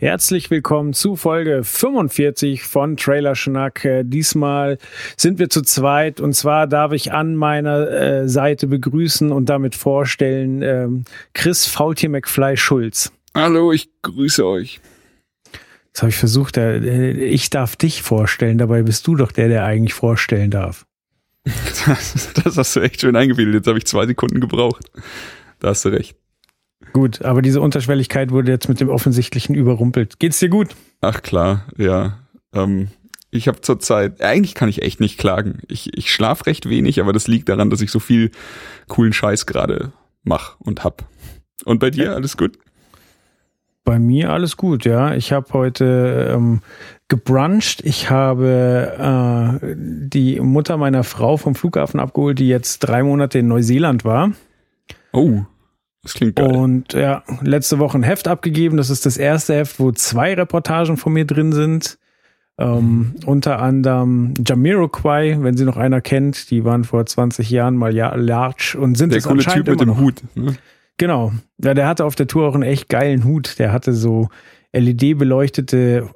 Herzlich willkommen zu Folge 45 von Trailer Schnack. Äh, Diesmal sind wir zu zweit und zwar darf ich an meiner äh, Seite begrüßen und damit vorstellen ähm, Chris Faultier McFly Schulz. Hallo, ich grüße euch. Das habe ich versucht, äh, ich darf dich vorstellen, dabei bist du doch der, der eigentlich vorstellen darf. Das, das hast du echt schön eingefädelt. Jetzt habe ich zwei Sekunden gebraucht. Da hast du recht. Gut, aber diese Unterschwelligkeit wurde jetzt mit dem Offensichtlichen überrumpelt. Geht's dir gut? Ach klar, ja. Ähm, ich habe zurzeit, eigentlich kann ich echt nicht klagen. Ich, ich schlaf recht wenig, aber das liegt daran, dass ich so viel coolen Scheiß gerade mach und hab. Und bei dir alles gut? Bei mir alles gut, ja. Ich habe heute ähm, gebruncht. Ich habe äh, die Mutter meiner Frau vom Flughafen abgeholt, die jetzt drei Monate in Neuseeland war. Oh, das klingt geil. Und ja, letzte Woche ein Heft abgegeben. Das ist das erste Heft, wo zwei Reportagen von mir drin sind. Ähm, unter anderem Jamiroquai, wenn sie noch einer kennt, die waren vor 20 Jahren mal ja large und sind Der coole Typ mit dem noch. Hut. Ne? Genau. Ja, der hatte auf der Tour auch einen echt geilen Hut. Der hatte so LED-beleuchtete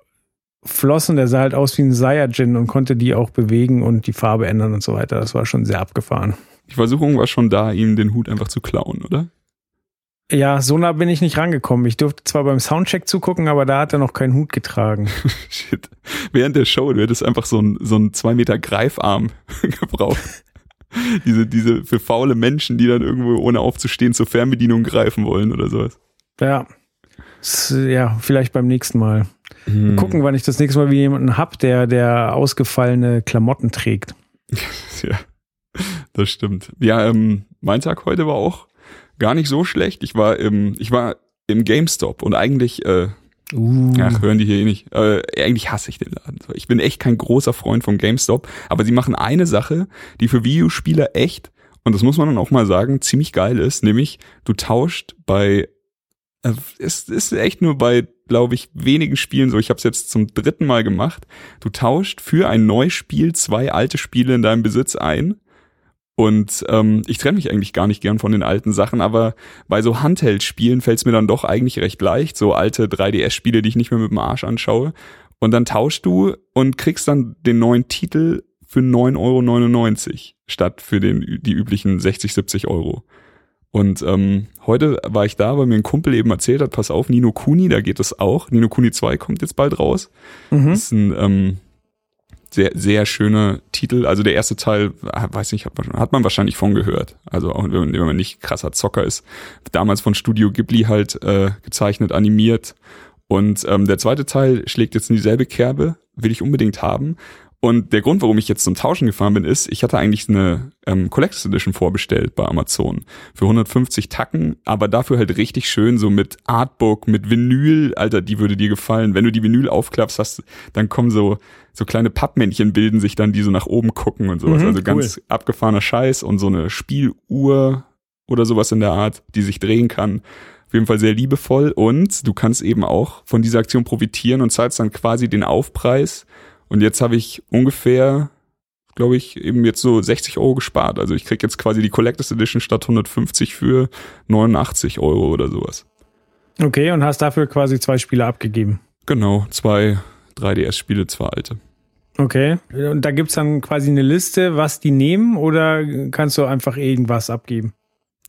Flossen. Der sah halt aus wie ein Saiyajin und konnte die auch bewegen und die Farbe ändern und so weiter. Das war schon sehr abgefahren. Die Versuchung war schon da, ihm den Hut einfach zu klauen, oder? Ja, so nah bin ich nicht rangekommen. Ich durfte zwar beim Soundcheck zugucken, aber da hat er noch keinen Hut getragen. Shit. Während der Show, du hättest einfach so ein, so ein zwei Meter Greifarm gebraucht. diese, diese für faule Menschen, die dann irgendwo ohne aufzustehen zur Fernbedienung greifen wollen oder sowas. Ja. Ja, vielleicht beim nächsten Mal. Hm. Gucken, wann ich das nächste Mal wieder jemanden hab, der, der ausgefallene Klamotten trägt. Ja, das stimmt. Ja, ähm, mein Tag heute war auch gar nicht so schlecht. Ich war im, ich war im GameStop und eigentlich, äh, Uh. ach, hören die hier eh nicht. Äh, eigentlich hasse ich den Laden. Ich bin echt kein großer Freund vom GameStop, aber sie machen eine Sache, die für Videospieler echt, und das muss man dann auch mal sagen, ziemlich geil ist, nämlich du tauscht bei, äh, es ist echt nur bei, glaube ich, wenigen Spielen so, ich habe es jetzt zum dritten Mal gemacht, du tauscht für ein neues Spiel zwei alte Spiele in deinem Besitz ein und ähm, ich trenne mich eigentlich gar nicht gern von den alten Sachen, aber bei so Handheld-Spielen fällt es mir dann doch eigentlich recht leicht, so alte 3DS-Spiele, die ich nicht mehr mit dem Arsch anschaue. Und dann tauschst du und kriegst dann den neuen Titel für 9,99 Euro statt für den, die üblichen 60, 70 Euro. Und ähm, heute war ich da, weil mir ein Kumpel eben erzählt hat, pass auf, Nino Kuni, da geht es auch. Nino Kuni 2 kommt jetzt bald raus. Mhm. Das ist ein ähm, sehr, sehr schöner Titel. Also der erste Teil, ah, weiß nicht, hat man, hat man wahrscheinlich von gehört. Also auch wenn man, wenn man nicht krasser Zocker ist. Damals von Studio Ghibli halt äh, gezeichnet, animiert. Und ähm, der zweite Teil schlägt jetzt in dieselbe Kerbe, will ich unbedingt haben. Und der Grund, warum ich jetzt zum Tauschen gefahren bin, ist, ich hatte eigentlich eine ähm, Collectors Edition vorbestellt bei Amazon für 150 Tacken, aber dafür halt richtig schön so mit Artbook, mit Vinyl, Alter, die würde dir gefallen. Wenn du die Vinyl aufklappst, hast, dann kommen so so kleine Pappmännchen bilden sich dann, die so nach oben gucken und sowas. Mhm, also ganz abgefahrener Scheiß und so eine Spieluhr oder sowas in der Art, die sich drehen kann. Auf jeden Fall sehr liebevoll und du kannst eben auch von dieser Aktion profitieren und zahlst dann quasi den Aufpreis. Und jetzt habe ich ungefähr, glaube ich, eben jetzt so 60 Euro gespart. Also ich krieg jetzt quasi die Collectors Edition statt 150 für 89 Euro oder sowas. Okay, und hast dafür quasi zwei Spiele abgegeben. Genau, zwei 3DS-Spiele, zwei alte. Okay. Und da gibt's dann quasi eine Liste, was die nehmen, oder kannst du einfach irgendwas abgeben?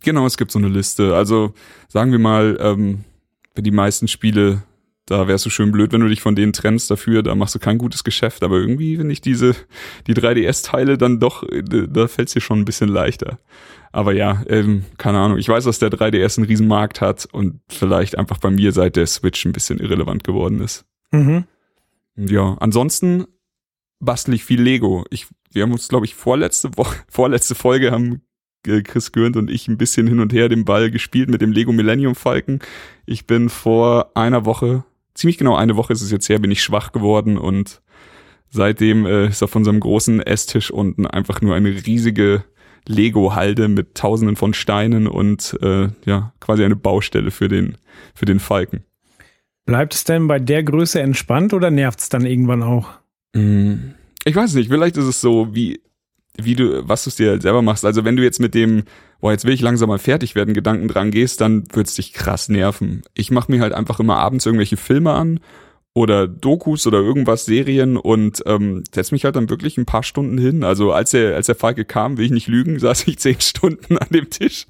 Genau, es gibt so eine Liste. Also sagen wir mal, ähm, für die meisten Spiele, da wärst du schön blöd, wenn du dich von denen trennst dafür, da machst du kein gutes Geschäft. Aber irgendwie finde ich diese, die 3DS-Teile dann doch, äh, da fällt's dir schon ein bisschen leichter. Aber ja, ähm, keine Ahnung. Ich weiß, dass der 3DS einen riesen Markt hat und vielleicht einfach bei mir seit der Switch ein bisschen irrelevant geworden ist. Mhm. Ja, ansonsten bastel ich viel Lego. Ich, wir haben uns, glaube ich, vorletzte Woche, vorletzte Folge haben Chris Gürnt und ich ein bisschen hin und her den Ball gespielt mit dem Lego Millennium Falcon. Ich bin vor einer Woche ziemlich genau eine Woche ist es jetzt her, bin ich schwach geworden und seitdem äh, ist auf unserem großen Esstisch unten einfach nur eine riesige Lego-Halde mit tausenden von Steinen und äh, ja, quasi eine Baustelle für den, für den Falken. Bleibt es denn bei der Größe entspannt oder nervt es dann irgendwann auch? Mm, ich weiß nicht, vielleicht ist es so, wie, wie du, was du es dir halt selber machst. Also wenn du jetzt mit dem, boah, jetzt will ich langsam mal fertig werden, Gedanken dran gehst, dann wird's dich krass nerven. Ich mache mir halt einfach immer abends irgendwelche Filme an oder Dokus oder irgendwas, Serien und ähm, setz mich halt dann wirklich ein paar Stunden hin. Also als der, als der Falke kam, will ich nicht lügen, saß ich zehn Stunden an dem Tisch.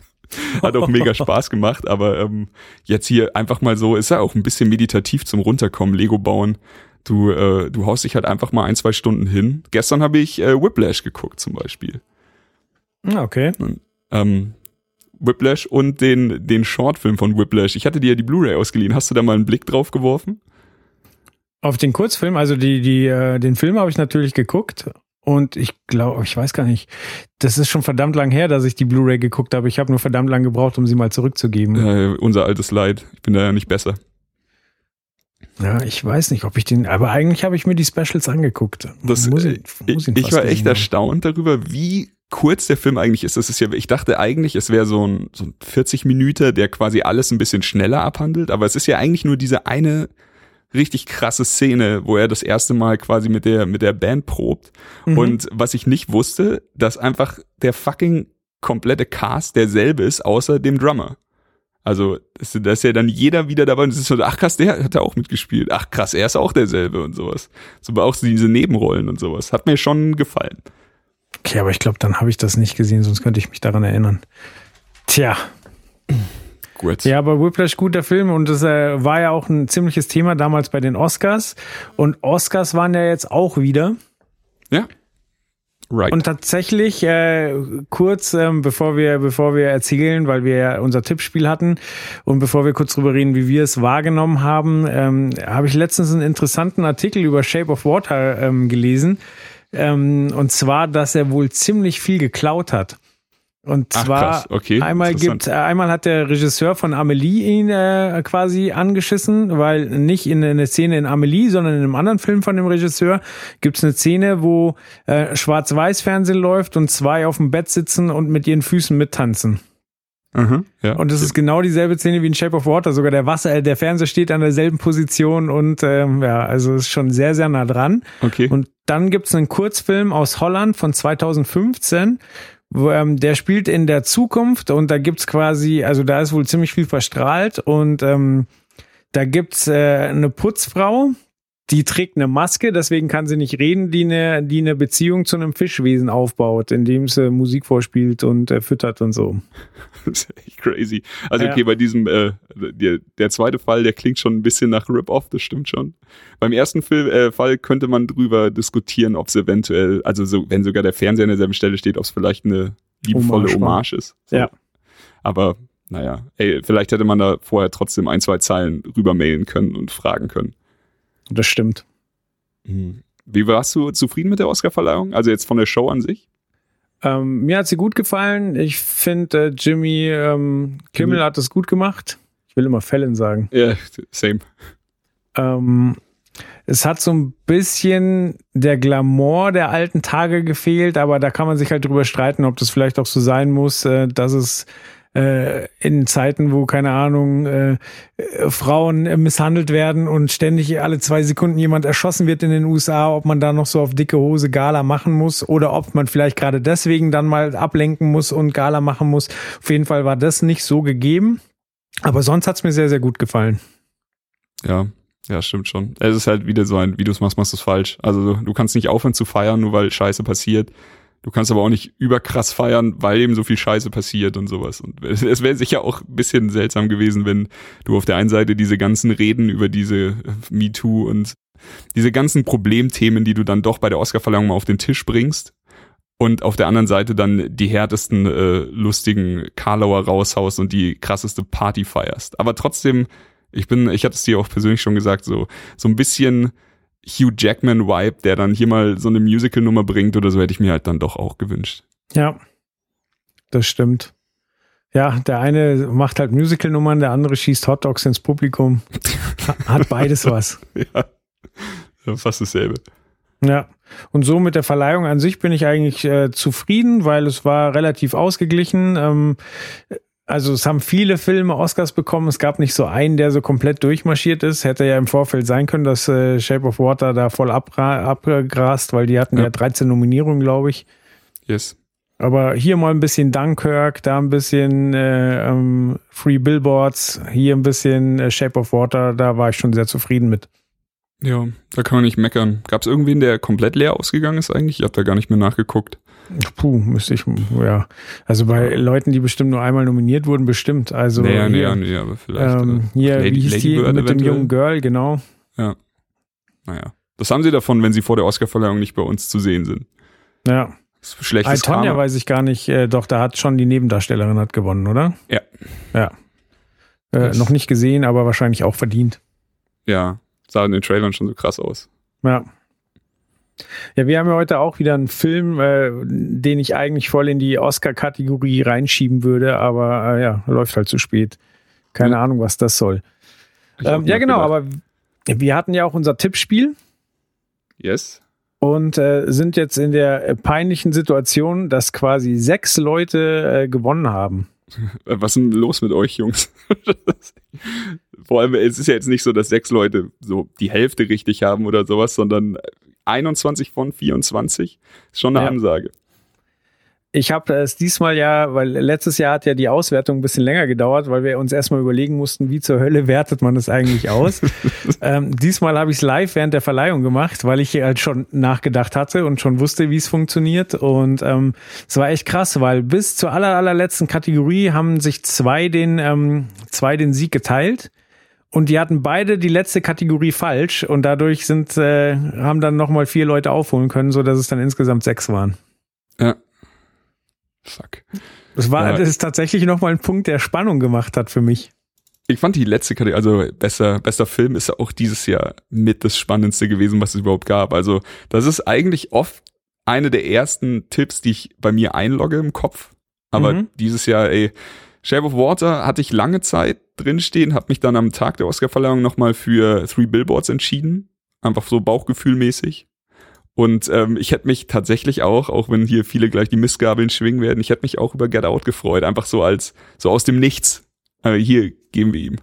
Hat auch mega Spaß gemacht, aber ähm, jetzt hier einfach mal so, ist ja auch ein bisschen meditativ zum Runterkommen, Lego bauen. Du, äh, du haust dich halt einfach mal ein, zwei Stunden hin. Gestern habe ich äh, Whiplash geguckt zum Beispiel. Ah, Okay. Und, ähm, Whiplash und den, den Shortfilm von Whiplash. Ich hatte dir ja die Blu-ray ausgeliehen. Hast du da mal einen Blick drauf geworfen? Auf den Kurzfilm, also die, die, äh, den Film habe ich natürlich geguckt und ich glaube, ich weiß gar nicht, das ist schon verdammt lang her, dass ich die Blu-ray geguckt habe. Ich habe nur verdammt lang gebraucht, um sie mal zurückzugeben. Äh, unser altes Leid. Ich bin da ja nicht besser. Ja, ich weiß nicht, ob ich den, aber eigentlich habe ich mir die Specials angeguckt. Das, Muss äh, ich, ihn ich fast war echt erstaunt darüber, wie kurz der Film eigentlich ist. Das ist ja, ich dachte eigentlich, es wäre so ein, so ein 40 Minuten, der quasi alles ein bisschen schneller abhandelt, aber es ist ja eigentlich nur diese eine richtig krasse Szene, wo er das erste Mal quasi mit der, mit der Band probt. Mhm. Und was ich nicht wusste, dass einfach der fucking komplette Cast derselbe ist, außer dem Drummer. Also, das, da ist ja dann jeder wieder dabei und es ist so, ach krass, der hat da auch mitgespielt. Ach krass, er ist auch derselbe und sowas. So auch diese Nebenrollen und sowas. Hat mir schon gefallen. Okay, aber ich glaube, dann habe ich das nicht gesehen, sonst könnte ich mich daran erinnern. Tja, Gut. ja, aber Whiplash guter Film und das äh, war ja auch ein ziemliches Thema damals bei den Oscars und Oscars waren ja jetzt auch wieder. Ja. Right. Und tatsächlich, äh, kurz ähm, bevor wir bevor wir erzählen, weil wir ja unser Tippspiel hatten und bevor wir kurz drüber reden, wie wir es wahrgenommen haben, ähm, habe ich letztens einen interessanten Artikel über Shape of Water ähm, gelesen. Ähm, und zwar, dass er wohl ziemlich viel geklaut hat. Und Ach, zwar krass. Okay, einmal gibt, äh, einmal hat der Regisseur von Amelie ihn äh, quasi angeschissen, weil nicht in eine Szene in Amelie, sondern in einem anderen Film von dem Regisseur gibt es eine Szene, wo äh, Schwarz-Weiß-Fernsehen läuft und zwei auf dem Bett sitzen und mit ihren Füßen mittanzen. Mhm, ja. Und das ist genau dieselbe Szene wie in Shape of Water. Sogar der Wasser, äh, der Fernseher steht an derselben Position und ähm, ja, also ist schon sehr, sehr nah dran. okay. Und dann gibt's einen Kurzfilm aus Holland von 2015, wo, ähm, der spielt in der Zukunft und da gibt's quasi, also da ist wohl ziemlich viel verstrahlt und ähm, da gibt's äh, eine Putzfrau, die trägt eine Maske, deswegen kann sie nicht reden, die eine, die eine Beziehung zu einem Fischwesen aufbaut, indem sie Musik vorspielt und äh, füttert und so. Das ist echt crazy. Also Ja. okay, bei diesem, äh, der, der zweite Fall, der klingt schon ein bisschen nach Rip-Off, das stimmt schon. Beim ersten Film, äh, Fall könnte man drüber diskutieren, ob es eventuell, also so, wenn sogar der Fernseher an derselben Stelle steht, ob es vielleicht eine liebevolle Hommage. Hommage ist. So. Ja. Aber naja, ey, vielleicht hätte man da vorher trotzdem ein, zwei Zeilen rübermailen können und fragen können. Das stimmt. Wie warst du zufrieden mit der Oscarverleihung? Also jetzt von der Show an sich? Ähm, mir hat sie gut gefallen. Ich finde, äh, Jimmy ähm, Kimmel Jimmy. hat es gut gemacht. Ich will immer Fallon sagen. Ja, same. Ähm, es hat so ein bisschen der Glamour der alten Tage gefehlt, aber da kann man sich halt drüber streiten, ob das vielleicht auch so sein muss, äh, dass es äh, in Zeiten, wo, keine Ahnung, äh, Frauen äh, misshandelt werden und ständig alle zwei Sekunden jemand erschossen wird in den USA, ob man da noch so auf dicke Hose Gala machen muss oder ob man vielleicht gerade deswegen dann mal ablenken muss und Gala machen muss. Auf jeden Fall war das nicht so gegeben. Aber sonst hat's mir sehr, sehr gut gefallen. Ja, ja, stimmt schon. Es ist halt wieder so ein, wie du es machst, machst du es falsch. Also du kannst nicht aufhören zu feiern, nur weil Scheiße passiert. Du kannst aber auch nicht überkrass feiern, weil eben so viel Scheiße passiert und sowas. Und es, wäre sicher auch ein bisschen seltsam gewesen, wenn du auf der einen Seite diese ganzen Reden über diese äh, MeToo und diese ganzen Problemthemen, die du dann doch bei der Oscarverleihung mal auf den Tisch bringst und auf der anderen Seite dann die härtesten äh, lustigen Karlauer raushaust und die krasseste Party feierst. Aber trotzdem, ich bin, ich hatte es dir auch persönlich schon gesagt, so so ein bisschen Hugh Jackman Vibe, der dann hier mal so eine Musical Nummer bringt oder so hätte ich mir halt dann doch auch gewünscht. Ja, das stimmt. Ja, der eine macht halt Musical-Nummern, der andere schießt Hotdogs ins Publikum. Hat beides was. ja, fast dasselbe. Ja, und so mit der Verleihung an sich bin ich eigentlich äh, zufrieden, weil es war relativ ausgeglichen. Ähm, also es haben viele Filme Oscars bekommen. Es gab nicht so einen, der so komplett durchmarschiert ist. Hätte ja im Vorfeld sein können, dass äh, Shape of Water da voll abgrast, weil die hatten ja, ja 13 Nominierungen, glaube ich. Yes. Aber hier mal ein bisschen Dunkirk, da ein bisschen äh, ähm, Free Billboards, hier ein bisschen äh, Shape of Water, da war ich schon sehr zufrieden mit. Ja, da kann man nicht meckern. Gab es irgendwen, der komplett leer ausgegangen ist eigentlich? Ich habe da gar nicht mehr nachgeguckt. Puh, müsste ich, ja. Also bei Leuten, die bestimmt nur einmal nominiert wurden, bestimmt. Also naja, nee, nee, nee, aber vielleicht. Ähm, äh, hier, Lady, wie hieß Lady die Bird mit dem jungen Girl, genau. Ja. Naja. Das haben sie davon, wenn sie vor der Oscarverleihung nicht bei uns zu sehen sind. Ja. Schlechtes Bei Tonja weiß ich gar nicht, äh, doch, da hat schon die Nebendarstellerin hat gewonnen, oder? Ja. Ja. Äh, noch nicht gesehen, aber wahrscheinlich auch verdient. Ja, sah in den Trailern schon so krass aus. Ja. Ja, wir haben ja heute auch wieder einen Film, äh, den ich eigentlich voll in die Oscar-Kategorie reinschieben würde, aber äh, ja, läuft halt zu spät. Keine ja. Ahnung, was das soll. Ähm, ja, genau, gedacht. aber wir hatten ja auch unser Tippspiel. Yes und äh, sind jetzt in der peinlichen Situation, dass quasi sechs Leute äh, gewonnen haben. Was ist denn los mit euch, Jungs? Vor allem, es ist ja jetzt nicht so, dass sechs Leute so die Hälfte richtig haben oder sowas, sondern 21 von 24 ist schon eine ja. Ansage ich habe es diesmal ja, weil letztes Jahr hat ja die Auswertung ein bisschen länger gedauert, weil wir uns erstmal überlegen mussten, wie zur Hölle wertet man das eigentlich aus. ähm, diesmal habe ich es live während der Verleihung gemacht, weil ich halt schon nachgedacht hatte und schon wusste, wie es funktioniert. Und ähm, es war echt krass, weil bis zur aller, allerletzten Kategorie haben sich zwei den, ähm, zwei den Sieg geteilt. Und die hatten beide die letzte Kategorie falsch und dadurch sind äh, haben dann nochmal vier Leute aufholen können, so dass es dann insgesamt sechs waren. Ja, Fuck. Das war, ja. das ist tatsächlich nochmal ein Punkt, der Spannung gemacht hat für mich. Ich fand die letzte Kategorie, also besser, bester Film ist ja auch dieses Jahr mit das Spannendste gewesen, was es überhaupt gab. Also, das ist eigentlich oft eine der ersten Tipps, die ich bei mir einlogge im Kopf. Aber mhm. dieses Jahr, ey, Shape of Water hatte ich lange Zeit drinstehen, habe mich dann am Tag der Oscarverleihung nochmal für Three Billboards entschieden. Einfach so bauchgefühlmäßig. Und ähm, ich hätte mich tatsächlich auch, auch wenn hier viele gleich die Missgabeln schwingen werden, ich hätte mich auch über Get Out gefreut. Einfach so als, so aus dem Nichts. Aber hier geben wir ihm.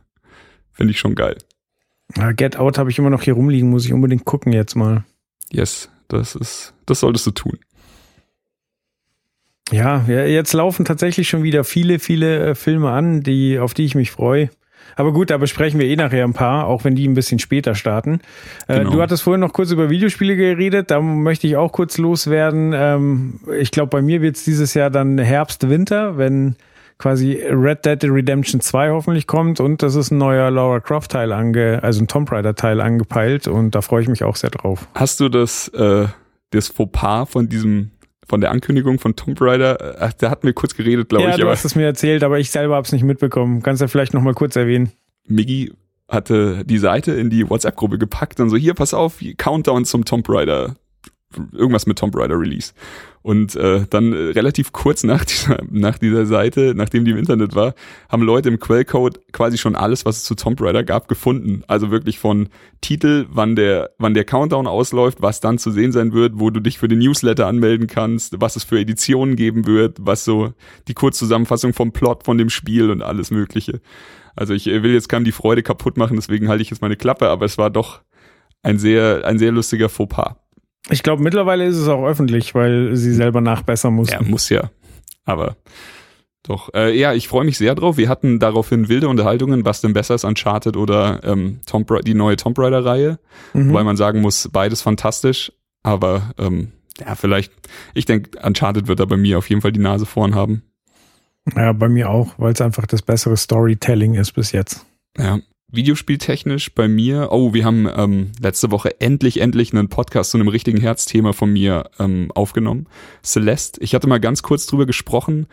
Finde ich schon geil. Get Out habe ich immer noch hier rumliegen, muss ich unbedingt gucken jetzt mal. Yes, das ist, das solltest du tun. Ja, jetzt laufen tatsächlich schon wieder viele, viele äh, Filme an, die, auf die ich mich freue. Aber gut, da besprechen wir eh nachher ein paar, auch wenn die ein bisschen später starten. Äh, genau. Du hattest vorhin noch kurz über Videospiele geredet, da möchte ich auch kurz loswerden. Ähm, ich glaube, bei mir wird es dieses Jahr dann Herbst, Winter, wenn quasi Red Dead Redemption 2 hoffentlich kommt und das ist ein neuer Laura Croft Teil ange, also ein Tomb Raider Teil angepeilt und da freue ich mich auch sehr drauf. Hast du das, äh, das Fauxpas von diesem von der Ankündigung von Tomb Raider, ach, da hatten wir kurz geredet, glaube ja, ich. Ja, du hast es mir erzählt, aber ich selber habe es nicht mitbekommen. Kannst du vielleicht noch mal kurz erwähnen? Miggy hatte die Seite in die WhatsApp-Gruppe gepackt und so, hier, pass auf, Countdown zum Tomb Raider irgendwas mit Tomb Raider Release. Und äh, dann äh, relativ kurz nach dieser, nach dieser Seite, nachdem die im Internet war, haben Leute im Quellcode quasi schon alles, was es zu Tomb Raider gab, gefunden. Also wirklich von Titel, wann der, wann der Countdown ausläuft, was dann zu sehen sein wird, wo du dich für den Newsletter anmelden kannst, was es für Editionen geben wird, was so die Kurzzusammenfassung vom Plot von dem Spiel und alles Mögliche. Also ich will jetzt keinem die Freude kaputt machen, deswegen halte ich jetzt meine Klappe, aber es war doch ein sehr, ein sehr lustiger Fauxpas. Ich glaube, mittlerweile ist es auch öffentlich, weil sie selber nachbessern mussten. Ja, muss ja. Aber doch, äh, ja, ich freue mich sehr drauf. Wir hatten daraufhin wilde Unterhaltungen, was denn besser ist, Uncharted oder ähm, Tomb die neue Tomb Raider-Reihe. Mhm. Weil man sagen muss, beides fantastisch. Aber ähm, ja, vielleicht, ich denke, Uncharted wird da bei mir auf jeden Fall die Nase vorn haben. Ja, bei mir auch, weil es einfach das bessere Storytelling ist bis jetzt. Ja, Videospieltechnisch bei mir, oh, wir haben ähm, letzte Woche endlich, endlich einen Podcast zu einem richtigen Herzthema von mir ähm, aufgenommen. Celeste, ich hatte mal ganz kurz drüber gesprochen,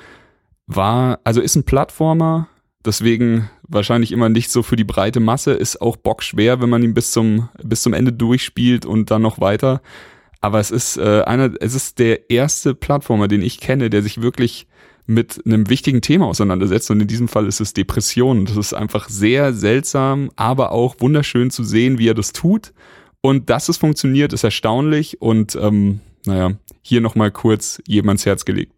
war, also ist ein Plattformer, deswegen wahrscheinlich immer nicht so für die breite Masse, ist auch bockschwer, wenn man ihn bis zum, bis zum Ende durchspielt und dann noch weiter. Aber es ist äh, einer, es ist der erste Plattformer, den ich kenne, der sich wirklich mit einem wichtigen Thema auseinandersetzt. Und in diesem Fall ist es Depression. Das ist einfach sehr seltsam, aber auch wunderschön zu sehen, wie er das tut. Und dass es funktioniert, ist erstaunlich. Und ähm, naja, hier nochmal kurz jedem ans Herz gelegt.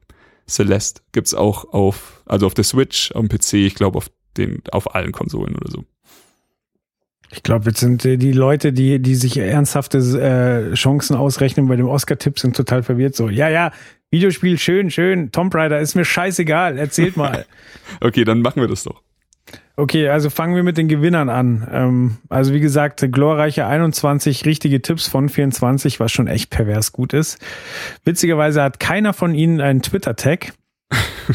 Celeste gibt's auch auf, also auf der Switch, dem PC, ich glaube auf den, auf allen Konsolen oder so. Ich glaube, jetzt sind äh, die Leute, die, die sich ernsthafte äh, Chancen ausrechnen bei dem Oscar-Tipp, sind total verwirrt. So, ja, ja, Videospiel schön, schön, Tomb Raider ist mir scheißegal, erzählt mal. okay, dann machen wir das doch. Okay, also fangen wir mit den Gewinnern an. Ähm, also wie gesagt, glorreiche 21 richtige Tipps von 24, was schon echt pervers gut ist. Witzigerweise hat keiner von ihnen einen Twitter-Tag.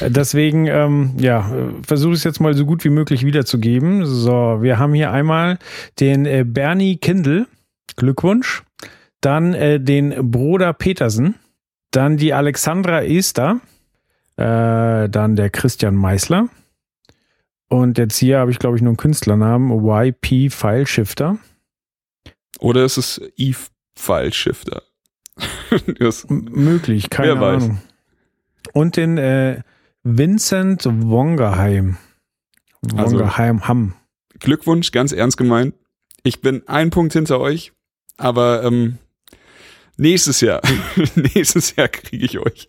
Deswegen, ähm, ja, versuche ich es jetzt mal so gut wie möglich wiederzugeben. So, wir haben hier einmal den äh, Bernie Kindle. Glückwunsch. Dann äh, den Bruder Petersen. Dann die Alexandra Esther. Äh, dann der Christian Meißler. Und jetzt hier habe ich, glaube ich, nur einen Künstlernamen. YP File Shifter. Oder ist es Eve File Shifter? möglich, keine Wer Ahnung. Weiß. Und den äh, Vincent Wongerheim. Also Wongerheim also, Hamm. Glückwunsch, ganz ernst gemeint. Ich bin ein Punkt hinter euch, aber ähm, nächstes Jahr, nächstes Jahr kriege ich euch.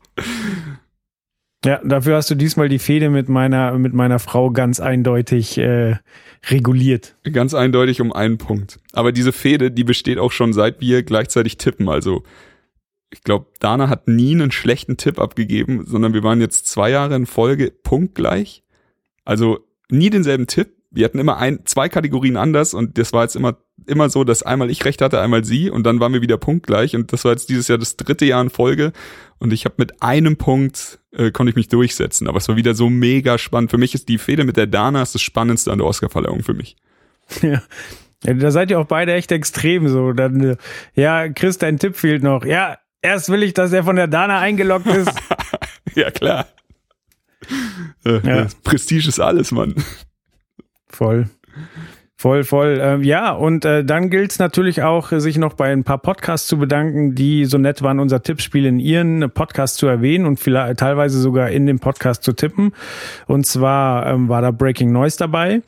Ja, dafür hast du diesmal die Fehde mit meiner, mit meiner Frau ganz eindeutig äh, reguliert. Ganz eindeutig um einen Punkt. Aber diese Fehde, die besteht auch schon seit wir gleichzeitig tippen. Also ich glaube, Dana hat nie einen schlechten Tipp abgegeben, sondern wir waren jetzt zwei Jahre in Folge punktgleich. Also nie denselben Tipp. Wir hatten immer ein, zwei Kategorien anders und das war jetzt immer, immer so, dass einmal ich recht hatte, einmal sie und dann waren wir wieder punktgleich und das war jetzt dieses Jahr das dritte Jahr in Folge und ich habe mit einem Punkt äh, konnte ich mich durchsetzen, aber es war wieder so mega spannend. Für mich ist die Fehde mit der Dana das Spannendste an der Oscarverleihung für mich. Ja. ja. Da seid ihr auch beide echt extrem so. Dann, äh, ja, Chris, dein Tipp fehlt noch. Ja, Erst will ich, dass er von der Dana eingeloggt ist. ja, klar. Äh, ja. Prestige ist alles, Mann. Voll. Voll, voll. Ähm, ja, und äh, dann gilt es natürlich auch, sich noch bei ein paar Podcasts zu bedanken, die so nett waren, unser Tippspiel in ihren Podcast zu erwähnen und vielleicht teilweise sogar in dem Podcast zu tippen. Und zwar ähm, war da Breaking Noise dabei.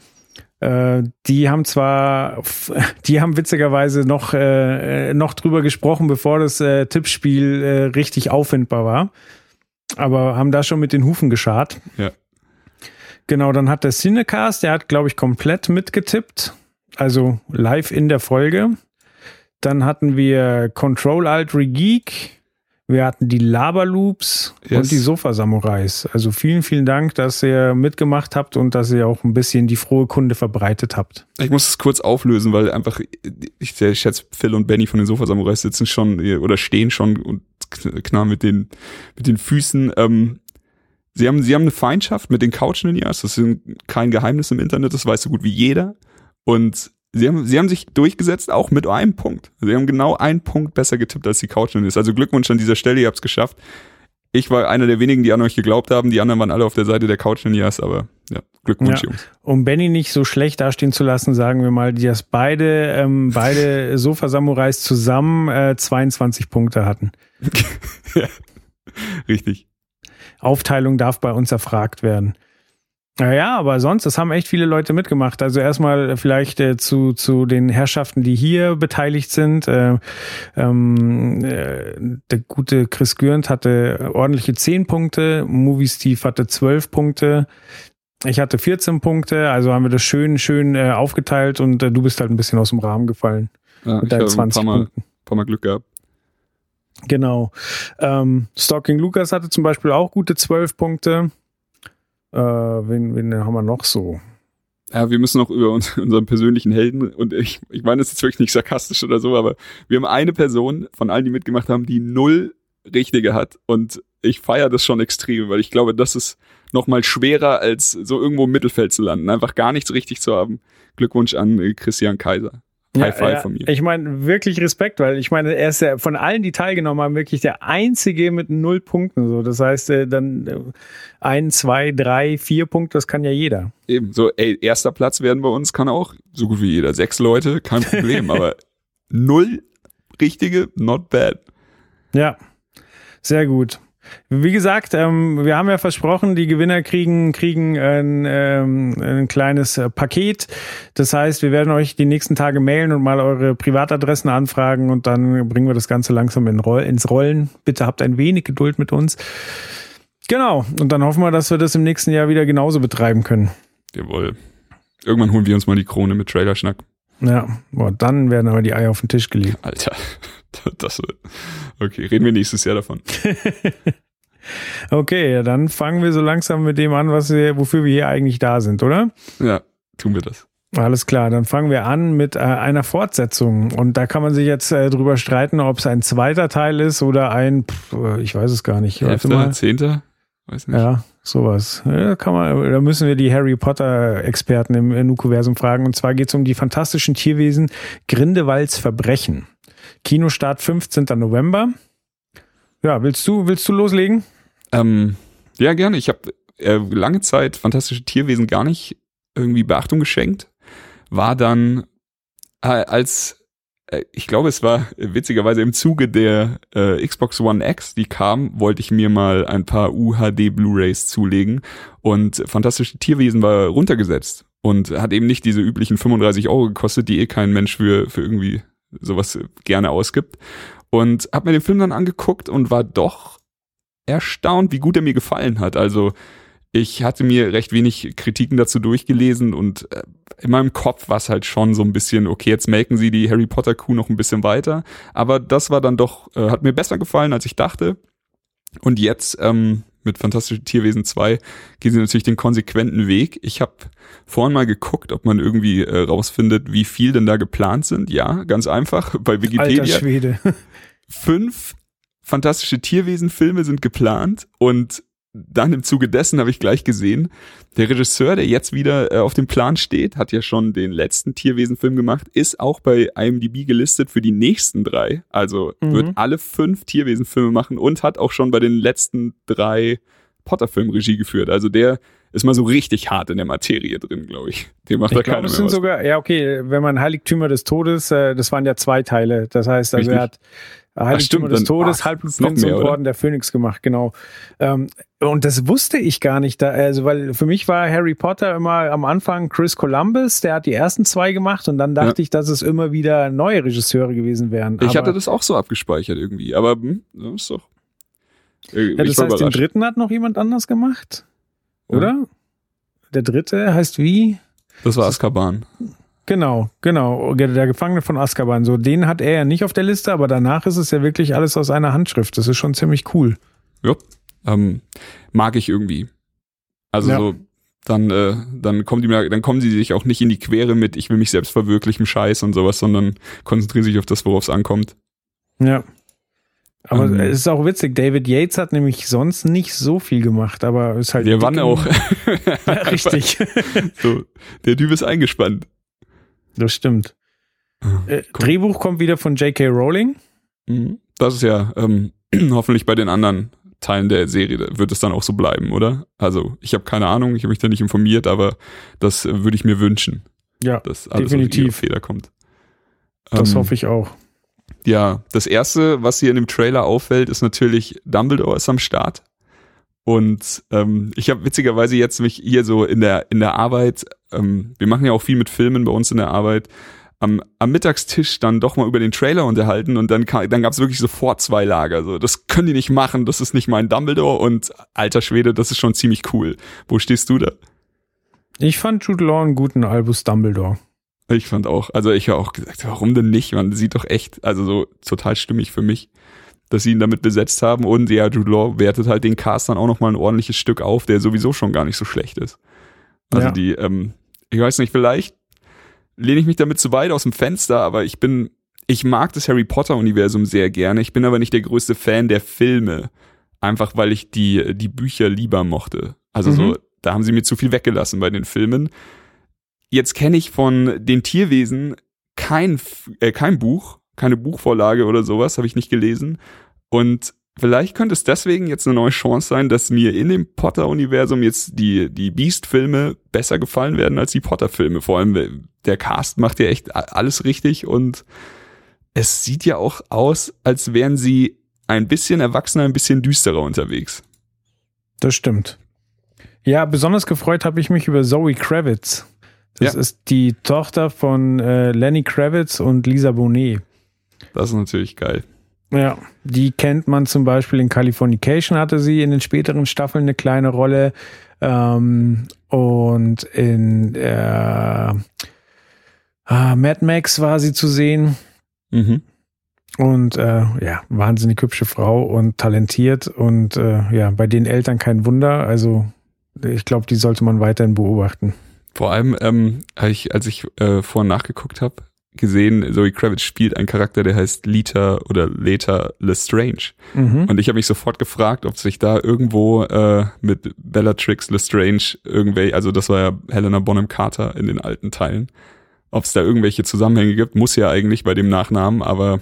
Äh, die haben zwar, die haben witzigerweise noch, äh, noch drüber gesprochen, bevor das äh, Tippspiel äh, richtig auffindbar war. Aber haben da schon mit den Hufen geschart. Ja. Genau, dann hat der Cinecast, der hat, glaube ich, komplett mitgetippt. Also live in der Folge. Dann hatten wir Control Alt Regeek. Wir hatten die Laberloops yes. und die Sofa-Samurais. Also vielen, vielen Dank, dass ihr mitgemacht habt und dass ihr auch ein bisschen die frohe Kunde verbreitet habt. Ich muss es kurz auflösen, weil einfach, ich schätze, Phil und Benny von den Sofa-Samurais sitzen schon oder stehen schon und knarren mit den, mit den Füßen. Ähm, sie haben, sie haben eine Feindschaft mit den Couch-Ninjas. Das ist kein Geheimnis im Internet, das weiß so gut wie jeder. Und sie haben, sie haben sich durchgesetzt, auch mit einem Punkt. Sie haben genau einen Punkt besser getippt als die Couch ist. Also Glückwunsch an dieser Stelle, ihr habt es geschafft. Ich war einer der wenigen, die an euch geglaubt haben. Die anderen waren alle auf der Seite der Couch Ninjas, aber ja, Glückwunsch, ja. Jungs. Um Benny nicht so schlecht dastehen zu lassen, sagen wir mal, dass beide, ähm, beide Sofa-Samurais zusammen äh, 22 Punkte hatten. ja, richtig. Aufteilung darf bei uns erfragt werden. Naja, aber sonst, es haben echt viele Leute mitgemacht. Also erstmal vielleicht äh, zu, zu den Herrschaften, die hier beteiligt sind. Äh, ähm, äh, der gute Chris Gürnt hatte ordentliche 10 Punkte, Movie Steve hatte 12 Punkte. Ich hatte 14 Punkte, also haben wir das schön, schön äh, aufgeteilt und äh, du bist halt ein bisschen aus dem Rahmen gefallen. Ja, mit deinen 20 ein paar Mal, paar Mal Glück gehabt. Genau. Ähm, Stalking Lucas hatte zum Beispiel auch gute 12 Punkte. Äh, wen, wen haben wir noch so? Ja, wir müssen noch über uns, unseren persönlichen Helden und ich, ich meine, das ist wirklich nicht sarkastisch oder so, aber wir haben eine Person von allen, die mitgemacht haben, die null Richtige hat und ich feiere das schon extrem, weil ich glaube, das ist noch mal schwerer, als so irgendwo im Mittelfeld zu landen, einfach gar nichts richtig zu haben. Glückwunsch an Christian Kaiser. High Five ja, von mir. Ich meine, wirklich Respekt, weil ich meine, er ist ja von allen, die teilgenommen haben, wirklich der Einzige mit null Punkten. So. Das heißt, äh, dann äh, ein, zwei, drei, vier Punkte, das kann ja jeder. Eben, so, ey, erster Platz werden bei uns kann auch so gut wie jeder. Sechs Leute, kein Problem, aber null richtige, not bad. Ja, sehr gut. Wie gesagt, ähm, wir haben ja versprochen, die Gewinner kriegen, kriegen ein, ähm, ein kleines äh, Paket. Das heißt, wir werden euch die nächsten Tage mailen und mal eure Privatadressen anfragen und dann bringen wir das Ganze langsam in Roll ins Rollen. Bitte habt ein wenig Geduld mit uns. Genau. Und dann hoffen wir, dass wir das im nächsten Jahr wieder genauso betreiben können. Jawohl. Irgendwann holen wir uns mal die Krone mit Trailerschnack. Ja, boah, dann werden aber die Eier auf den Tisch gelegt. Alter. Das, okay, reden wir nächstes Jahr davon. okay, ja, dann fangen wir so langsam mit dem an, was wir, wofür wir hier eigentlich da sind, oder? Ja, tun wir das. Alles klar, dann fangen wir an mit äh, einer Fortsetzung. Und da kann man sich jetzt äh, drüber streiten, ob es ein zweiter Teil ist oder ein, pff, äh, ich weiß es gar nicht. Elfter, Zehnter? Weiß nicht. Ja, sowas. Ja, kann man, da müssen wir die Harry Potter-Experten im Nukuversum fragen. Und zwar geht es um die fantastischen Tierwesen Grindewalds Verbrechen. Kinostart 15. November. Ja, willst du, willst du loslegen? Ähm, ja, gerne. Ich habe äh, lange Zeit fantastische Tierwesen gar nicht irgendwie Beachtung geschenkt. War dann äh, als äh, ich glaube, es war witzigerweise im Zuge der äh, Xbox One X, die kam, wollte ich mir mal ein paar UHD Blu-rays zulegen und Fantastische Tierwesen war runtergesetzt und hat eben nicht diese üblichen 35 Euro gekostet, die eh kein Mensch für, für irgendwie sowas gerne ausgibt. Und hab mir den Film dann angeguckt und war doch erstaunt, wie gut er mir gefallen hat. Also ich hatte mir recht wenig Kritiken dazu durchgelesen und äh, in meinem Kopf war es halt schon so ein bisschen, okay, jetzt melken sie die Harry Potter Kuh noch ein bisschen weiter. Aber das war dann doch, äh, hat mir besser gefallen, als ich dachte. Und jetzt ähm, mit Fantastische Tierwesen 2 gehen sie natürlich den konsequenten Weg. Ich habe vorhin mal geguckt, ob man irgendwie äh, rausfindet, wie viel denn da geplant sind. Ja, ganz einfach bei Wikipedia. Alter Schwede. Fünf Fantastische Tierwesen-Filme sind geplant und dann im Zuge dessen habe ich gleich gesehen, der Regisseur, der jetzt wieder äh, auf dem Plan steht, hat ja schon den letzten Tierwesenfilm gemacht, ist auch bei IMDb gelistet für die nächsten drei. Also mhm. wird alle fünf Tierwesenfilme machen und hat auch schon bei den letzten drei Potter-Filmen Regie geführt. Also der ist mal so richtig hart in der Materie drin, glaube ich. Dem macht ich da keiner glaub, mehr sind was. sogar, ja okay, wenn man Heiligtümer des Todes, äh, das waren ja zwei Teile. Das heißt, also Richtig? er hat Heiligtümer Ach, des Todes, Halbblutprinz und Orden der Phönix gemacht, genau. Ähm, und das wusste ich gar nicht, da, also weil für mich war Harry Potter immer am Anfang Chris Columbus, der hat die ersten zwei gemacht und dann dachte ja. ich, dass es immer wieder neue Regisseure gewesen wären. Ich aber, hatte das auch so abgespeichert irgendwie, aber hm, das ist doch. Äh, ja, das heißt, den dritten hat noch jemand anders gemacht, oder? Ja. Der dritte heißt wie? Das war Azkaban. Genau, genau. Der Gefangene von Azkaban. So, den hat er ja nicht auf der Liste, aber danach ist es ja wirklich alles aus einer Handschrift. Das ist schon ziemlich cool. Ja, ähm, mag ich irgendwie. Also ja. so, dann, äh, dann kommen die dann kommen sie sich auch nicht in die Quere mit, ich will mich selbst verwirklichen, Scheiß und sowas, sondern konzentrieren sich auf das, worauf es ankommt. Ja. Aber ähm, es ist auch witzig, David Yates hat nämlich sonst nicht so viel gemacht, aber ist halt. Der Wann auch. ja, richtig. so, der Typ ist eingespannt. Das stimmt. Ah, äh, Drehbuch kommt wieder von J.K. Rowling. Mhm. Das ist ja ähm, hoffentlich bei den anderen Teilen der Serie wird es dann auch so bleiben, oder? Also ich habe keine Ahnung, ich habe mich da nicht informiert, aber das würde ich mir wünschen. Ja, dass alles definitiv. Feder kommt. Das ähm, hoffe ich auch. Ja, das erste, was hier in dem Trailer auffällt, ist natürlich Dumbledore ist am Start. Und ähm, ich habe witzigerweise jetzt mich hier so in der in der Arbeit, ähm, wir machen ja auch viel mit Filmen bei uns in der Arbeit, am, am Mittagstisch dann doch mal über den Trailer unterhalten und dann, dann gab es wirklich sofort zwei Lager. So, das können die nicht machen, das ist nicht mein Dumbledore und alter Schwede, das ist schon ziemlich cool. Wo stehst du da? Ich fand Jude Law einen guten Albus Dumbledore. Ich fand auch, also ich habe auch gesagt, warum denn nicht? Man sieht doch echt, also so total stimmig für mich dass sie ihn damit besetzt haben. Und ja, Jude Law wertet halt den Cast dann auch nochmal ein ordentliches Stück auf, der sowieso schon gar nicht so schlecht ist. Also ja. die, ähm, ich weiß nicht, vielleicht lehne ich mich damit zu weit aus dem Fenster, aber ich bin, ich mag das Harry Potter-Universum sehr gerne. Ich bin aber nicht der größte Fan der Filme. Einfach weil ich die, die Bücher lieber mochte. Also mhm. so, da haben sie mir zu viel weggelassen bei den Filmen. Jetzt kenne ich von den Tierwesen kein, äh, kein Buch keine Buchvorlage oder sowas, habe ich nicht gelesen. Und vielleicht könnte es deswegen jetzt eine neue Chance sein, dass mir in dem Potter-Universum jetzt die, die Beast-Filme besser gefallen werden als die Potter-Filme. Vor allem der Cast macht ja echt alles richtig und es sieht ja auch aus, als wären sie ein bisschen erwachsener, ein bisschen düsterer unterwegs. Das stimmt. Ja, besonders gefreut habe ich mich über Zoe Kravitz. Das Ja. ist die Tochter von äh, Lenny Kravitz und Lisa Bonet. Das ist natürlich geil. Ja, die kennt man zum Beispiel in Californication hatte sie in den späteren Staffeln eine kleine Rolle ähm, und in äh, ah, Mad Max war sie zu sehen Mhm. und äh, ja, wahnsinnig hübsche Frau und talentiert und äh, ja, bei den Eltern kein Wunder. Also ich glaube, die sollte man weiterhin beobachten. Vor allem, ähm, ich, als ich äh, vorhin nachgeguckt habe, gesehen, Zoe Kravitz spielt einen Charakter, der heißt Lita oder Leta Lestrange. Mhm. Und ich habe mich sofort gefragt, ob sich da irgendwo äh, mit Bellatrix Lestrange irgendwelche, also das war ja Helena Bonham Carter in den alten Teilen, ob es da irgendwelche Zusammenhänge gibt, muss ja eigentlich bei dem Nachnamen, aber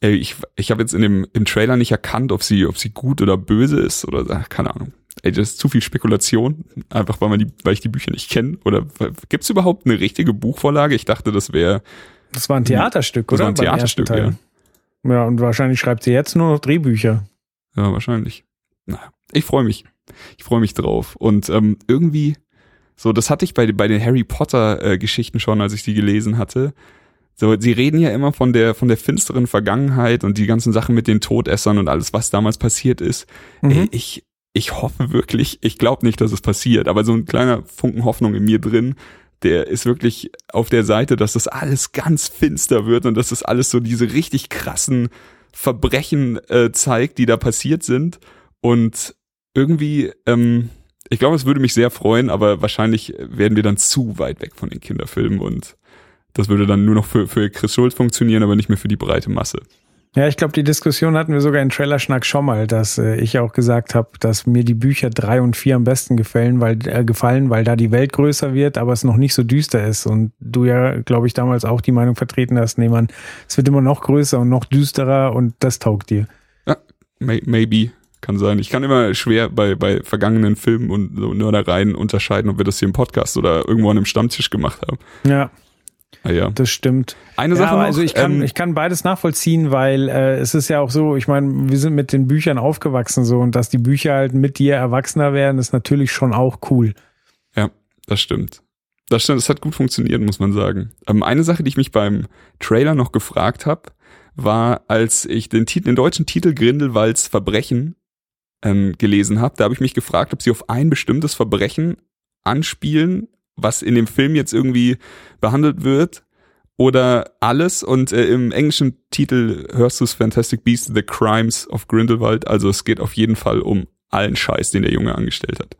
ey, ich, ich habe jetzt in dem im Trailer nicht erkannt, ob sie, ob sie gut oder böse ist oder keine Ahnung. Ey, das ist zu viel Spekulation, einfach weil man die, weil ich die Bücher nicht kenne. Oder gibt es überhaupt eine richtige Buchvorlage? Ich dachte, das wäre Das war ein Theaterstück, Das oder? war ein Theaterstück, Teil. Ja, und wahrscheinlich schreibt sie jetzt nur noch Drehbücher. Ja, wahrscheinlich. Naja, ich freue mich. Ich freue mich drauf. Und ähm, irgendwie, so, das hatte ich bei, bei den Harry Potter-Geschichten schon, als ich die gelesen hatte. So, sie reden ja immer von der, von der finsteren Vergangenheit und die ganzen Sachen mit den Todessern und alles, was damals passiert ist. Mhm. Ey, ich, ich hoffe wirklich, ich glaube nicht, dass es passiert, aber so ein kleiner Funken Hoffnung in mir drin, der ist wirklich auf der Seite, dass das alles ganz finster wird und dass das alles so diese richtig krassen Verbrechen äh, zeigt, die da passiert sind. Und irgendwie, ähm, ich glaube, es würde mich sehr freuen, aber wahrscheinlich werden wir dann zu weit weg von den Kinderfilmen und das würde dann nur noch für, für Chris Schulz funktionieren, aber nicht mehr für die breite Masse. Ja, ich glaube, die Diskussion hatten wir sogar in Trailerschnack schon mal, dass äh, ich auch gesagt habe, dass mir die Bücher drei und vier am besten gefallen, weil äh, gefallen, weil da die Welt größer wird, aber es noch nicht so düster ist. Und du ja, glaube ich, damals auch die Meinung vertreten hast, nee, man, es wird immer noch größer und noch düsterer und das taugt dir. May, maybe. Kann sein. Ich kann immer schwer bei, bei vergangenen Filmen und so Nördereien unterscheiden, ob wir das hier im Podcast oder irgendwo an einem Stammtisch gemacht haben. Ja, Ah ja. das stimmt. Eine Ja, Sache noch, also ich kann, ähm, ich kann beides nachvollziehen, weil äh, es ist ja auch so, ich meine, wir sind mit den Büchern aufgewachsen so und dass die Bücher halt mit dir erwachsener werden, ist natürlich schon auch cool. Ja, das stimmt. Das stimmt, das hat gut funktioniert, muss man sagen. Ähm, eine Sache, die ich mich beim Trailer noch gefragt habe, war, als ich den, Titel, den deutschen Titel Grindelwalds Verbrechen ähm, gelesen habe, da habe ich mich gefragt, ob sie auf ein bestimmtes Verbrechen anspielen, was in dem Film jetzt irgendwie behandelt wird, oder alles. Und äh, im englischen Titel hörst du es Fantastic Beasts, The Crimes of Grindelwald. Also es geht auf jeden Fall um allen Scheiß, den der Junge angestellt hat.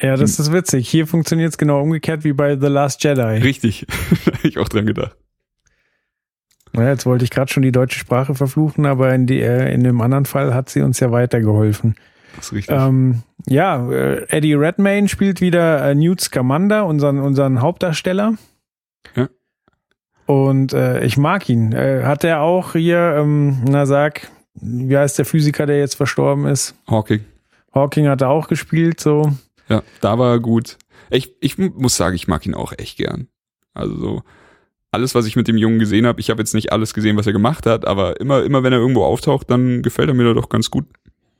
Ja, das ist witzig. Hier funktioniert es genau umgekehrt wie bei The Last Jedi. Richtig, habe ich auch dran gedacht. Ja, jetzt wollte ich gerade schon die deutsche Sprache verfluchen, aber in, die, äh, in dem anderen Fall hat sie uns ja weitergeholfen. Das ist richtig. Ähm, ja, äh, Eddie Redmayne spielt wieder äh, Newt Scamander, unseren, unseren Hauptdarsteller. Ja. Und äh, ich mag ihn. Äh, hat er auch hier, ähm, na sag, wie heißt der Physiker, der jetzt verstorben ist? Hawking. Hawking hat er auch gespielt, so. Ja, da war er gut. Ich, ich muss sagen, ich mag ihn auch echt gern. Also so alles, was ich mit dem Jungen gesehen habe, ich habe jetzt nicht alles gesehen, was er gemacht hat, aber immer, immer wenn er irgendwo auftaucht, dann gefällt er mir da doch ganz gut.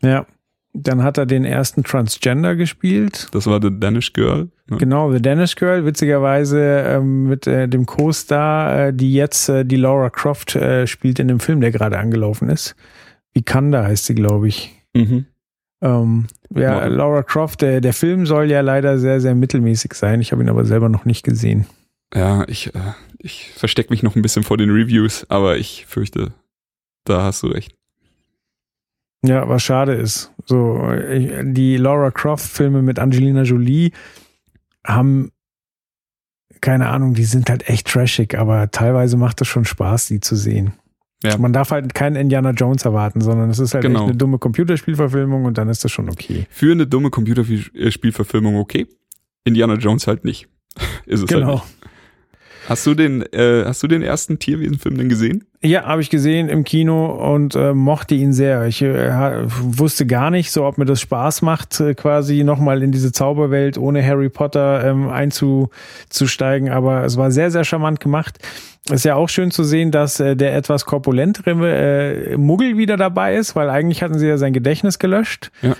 Ja. Dann hat er den ersten Transgender gespielt. Das war The Danish Girl. Ne? Genau, The Danish Girl, witzigerweise ähm, mit äh, dem Co-Star, äh, die jetzt äh, die Laura Croft äh, spielt in dem Film, der gerade angelaufen ist. Vikanda heißt sie, glaube ich. Mhm. Ähm, ja, Model. Laura Croft, der, der Film soll ja leider sehr, sehr mittelmäßig sein. Ich habe ihn aber selber noch nicht gesehen. Ja, ich, äh, ich verstecke mich noch ein bisschen vor den Reviews, aber ich fürchte, da hast du recht. Ja, was schade ist. So, die Laura Croft-Filme mit Angelina Jolie haben, keine Ahnung, die sind halt echt trashig, aber teilweise macht es schon Spaß, die zu sehen. Ja. Man darf halt keinen Indiana Jones erwarten, sondern es ist halt Genau. eine dumme Computerspielverfilmung und dann ist das schon okay. Für eine dumme Computerspielverfilmung okay. Indiana Jones halt nicht. Ist es halt Genau. nicht. Hast du den, äh, hast du den ersten Tierwesenfilm denn gesehen? Ja, habe ich gesehen im Kino und äh, mochte ihn sehr. Ich äh, wusste gar nicht, so ob mir das Spaß macht, äh, quasi nochmal in diese Zauberwelt ohne Harry Potter ähm, einzusteigen, aber es war sehr, sehr charmant gemacht. ist ja auch schön zu sehen, dass äh, der etwas korpulentere äh, Muggel wieder dabei ist, weil eigentlich hatten sie ja sein Gedächtnis gelöscht. Ja.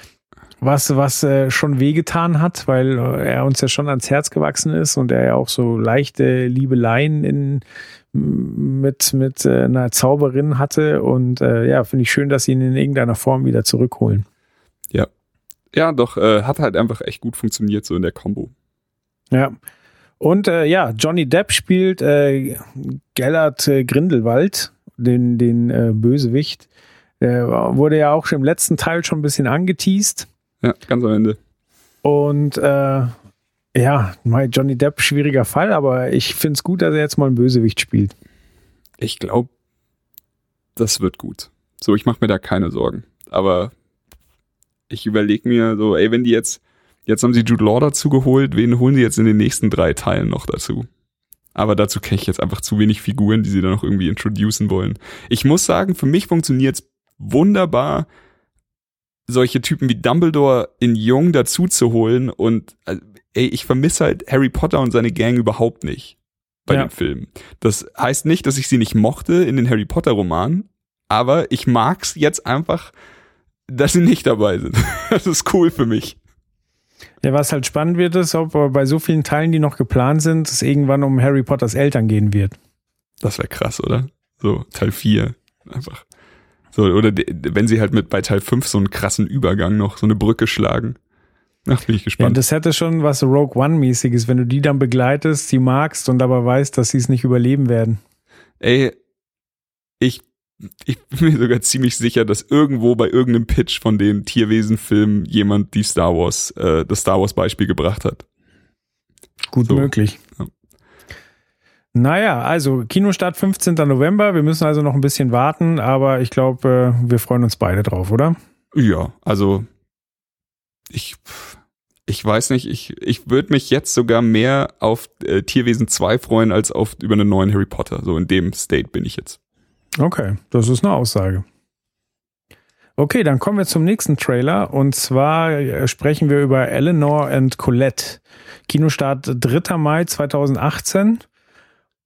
Was, was äh, schon wehgetan hat, weil äh, er uns ja schon ans Herz gewachsen ist und er ja auch so leichte Liebeleien in, mit, mit äh, einer Zauberin hatte. Und äh, ja, finde ich schön, dass sie ihn in irgendeiner Form wieder zurückholen. Ja. Ja, doch, äh, hat halt einfach echt gut funktioniert, so in der Combo. Ja. Und äh, ja, Johnny Depp spielt äh, Gellert äh, Grindelwald, den, den äh, Bösewicht. Der wurde ja auch schon im letzten Teil schon ein bisschen angeteased. Ja, ganz am Ende. Und äh, ja, mein Johnny Depp, schwieriger Fall, aber ich finde es gut, dass er jetzt mal einen Bösewicht spielt. Ich glaube, das wird gut. So, ich mache mir da keine Sorgen. Aber ich überlege mir so, ey, wenn die jetzt, jetzt haben sie Jude Law dazu geholt, wen holen sie jetzt in den nächsten drei Teilen noch dazu? Aber dazu kenne ich jetzt einfach zu wenig Figuren, die sie da noch irgendwie introducen wollen. Ich muss sagen, für mich funktioniert's wunderbar, solche Typen wie Dumbledore in Jung dazu zu holen und äh, ey, ich vermisse halt Harry Potter und seine Gang überhaupt nicht bei Ja. den Filmen. Das heißt nicht, dass ich sie nicht mochte in den Harry Potter Romanen, aber ich mag's jetzt einfach, dass sie nicht dabei sind. Das ist cool für mich. Ja, was halt spannend wird, ist, ob bei so vielen Teilen, die noch geplant sind, es irgendwann um Harry Potters Eltern gehen wird. Das wäre krass, oder? So Teil 4 einfach. So oder de- wenn sie halt mit bei Teil 5 so einen krassen Übergang noch so eine Brücke schlagen. Ach, bin ich Ja, gespannt. das hätte schon was Rogue One-mäßiges, wenn du die dann begleitest, sie magst und aber weißt, dass sie es nicht überleben werden. Ey, ich, ich bin mir sogar ziemlich sicher, dass irgendwo bei irgendeinem Pitch von den Tierwesen-Filmen jemand die Star Wars, äh, das Star Wars Beispiel gebracht hat. Gut So, möglich. Ja. Naja, also Kinostart 15. November. Wir müssen also noch ein bisschen warten, aber ich glaube, äh, wir freuen uns beide drauf, oder? Ja, also ich, ich weiß nicht, ich, ich würde mich jetzt sogar mehr auf äh, Tierwesen 2 freuen als auf über einen neuen Harry Potter. So in dem State bin ich jetzt. Okay, das ist eine Aussage. Okay, dann kommen wir zum nächsten Trailer und zwar äh, sprechen wir über Eleanor and Colette. Kinostart 3. Mai 2018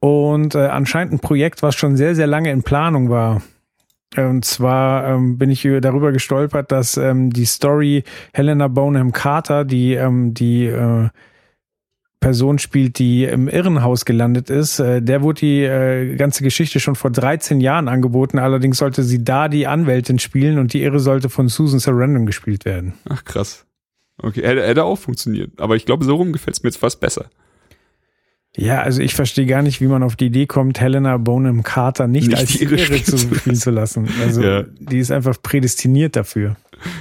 und äh, anscheinend ein Projekt, was schon sehr, sehr lange in Planung war. Und zwar ähm, bin ich über- darüber gestolpert, dass ähm, die Story Helena Bonham Carter, die ähm, die äh, Person spielt, die im Irrenhaus gelandet ist. Äh, der wurde die äh, ganze Geschichte schon vor 13 Jahren angeboten. Allerdings sollte sie da die Anwältin spielen und die Irre sollte von Susan Sarandon gespielt werden. Ach krass. Okay, hätte, hätte auch funktioniert. Aber ich glaube, so rum gefällt es mir jetzt fast besser. Ja, also ich verstehe gar nicht, wie man auf die Idee kommt, Helena Bonham Carter nicht, Nicht als zu zu spielen zu lassen. Also Ja. die ist einfach prädestiniert dafür.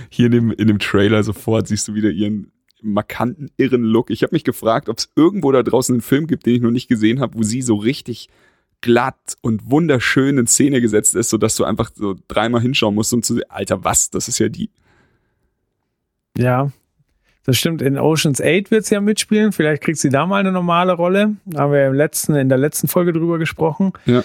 Hier in dem, in dem Trailer sofort siehst du wieder ihren markanten, irren Look. Ich habe mich gefragt, ob es irgendwo da draußen einen Film gibt, den ich noch nicht gesehen habe, wo sie so richtig glatt und wunderschön in Szene gesetzt ist, sodass du einfach so dreimal hinschauen musst, um zu sehen, Alter, was? Das ist ja die. Ja, das stimmt. In Ocean's 8 wird sie ja mitspielen. Vielleicht kriegt sie da mal eine normale Rolle. Haben wir im letzten, in der letzten Folge drüber gesprochen. Ja.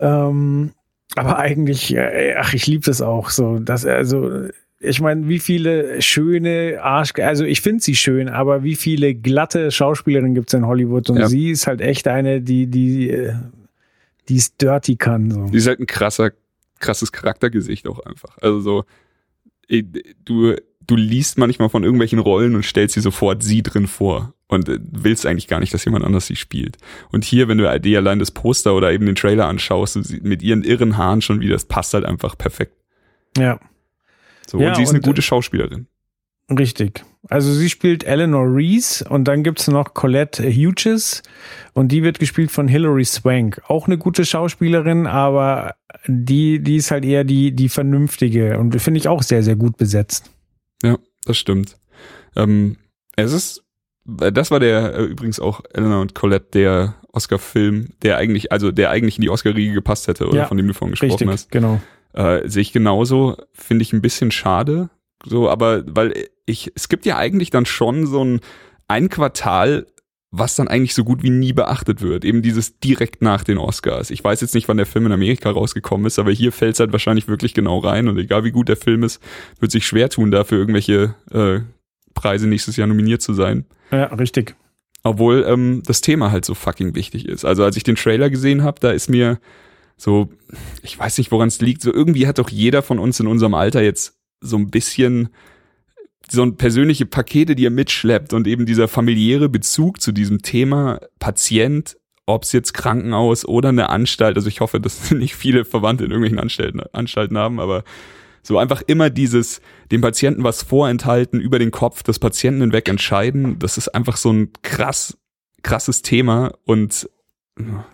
Ähm, aber eigentlich, äh, ach, ich liebe das auch so. Dass, also, ich meine, wie viele schöne Arsch, also ich finde sie schön, aber wie viele glatte Schauspielerinnen gibt es in Hollywood? Und Ja. sie ist halt echt eine, die, die, äh, die es dirty kann. So. Die ist halt ein krasser, krasses Charaktergesicht auch einfach. Also so, eh, du, du liest manchmal von irgendwelchen Rollen und stellst dir sofort sie drin vor und äh, willst eigentlich gar nicht, dass jemand anders sie spielt. Und hier, wenn du dir allein das Poster oder eben den Trailer anschaust, mit ihren irren Haaren schon wieder, das passt halt einfach perfekt. Ja. So, Ja, und sie ist eine und, gute Schauspielerin. Richtig. Also sie spielt Eleanor Reese und dann gibt's noch Colette Hughes und die wird gespielt von Hilary Swank. Auch eine gute Schauspielerin, aber die, die ist halt eher die, die vernünftige und finde ich auch sehr, sehr gut besetzt. Ja, das stimmt. Ähm, es ist, äh, das war der äh, übrigens auch Eleanor und Colette, der Oscar-Film, der eigentlich, also der eigentlich in die Oscar-Riege gepasst hätte, oder Ja, von dem du vorhin gesprochen Richtig, hast. genau. Äh, sehe ich genauso, finde ich ein bisschen schade. So, aber weil ich, es gibt ja eigentlich dann schon so ein, ein Quartal, was dann eigentlich so gut wie nie beachtet wird. Eben dieses direkt nach den Oscars. Ich weiß jetzt nicht, wann der Film in Amerika rausgekommen ist, aber hier fällt es halt wahrscheinlich wirklich genau rein. Und egal wie gut der Film ist, wird sich schwer tun, dafür irgendwelche äh, Preise nächstes Jahr nominiert zu sein. Ja, richtig. Obwohl ähm, das Thema halt so fucking wichtig ist. Also als ich den Trailer gesehen habe, da ist mir so, ich weiß nicht, woran es liegt, so irgendwie hat doch jeder von uns in unserem Alter jetzt so ein bisschen so ein persönliche Pakete, die er mitschleppt und eben dieser familiäre Bezug zu diesem Thema Patient, ob es jetzt Krankenhaus oder eine Anstalt, also ich hoffe, dass nicht viele Verwandte in irgendwelchen Anstalten, Anstalten haben, aber so einfach immer dieses, dem Patienten was vorenthalten, über den Kopf des Patienten hinweg entscheiden, das ist einfach so ein krass, krasses Thema und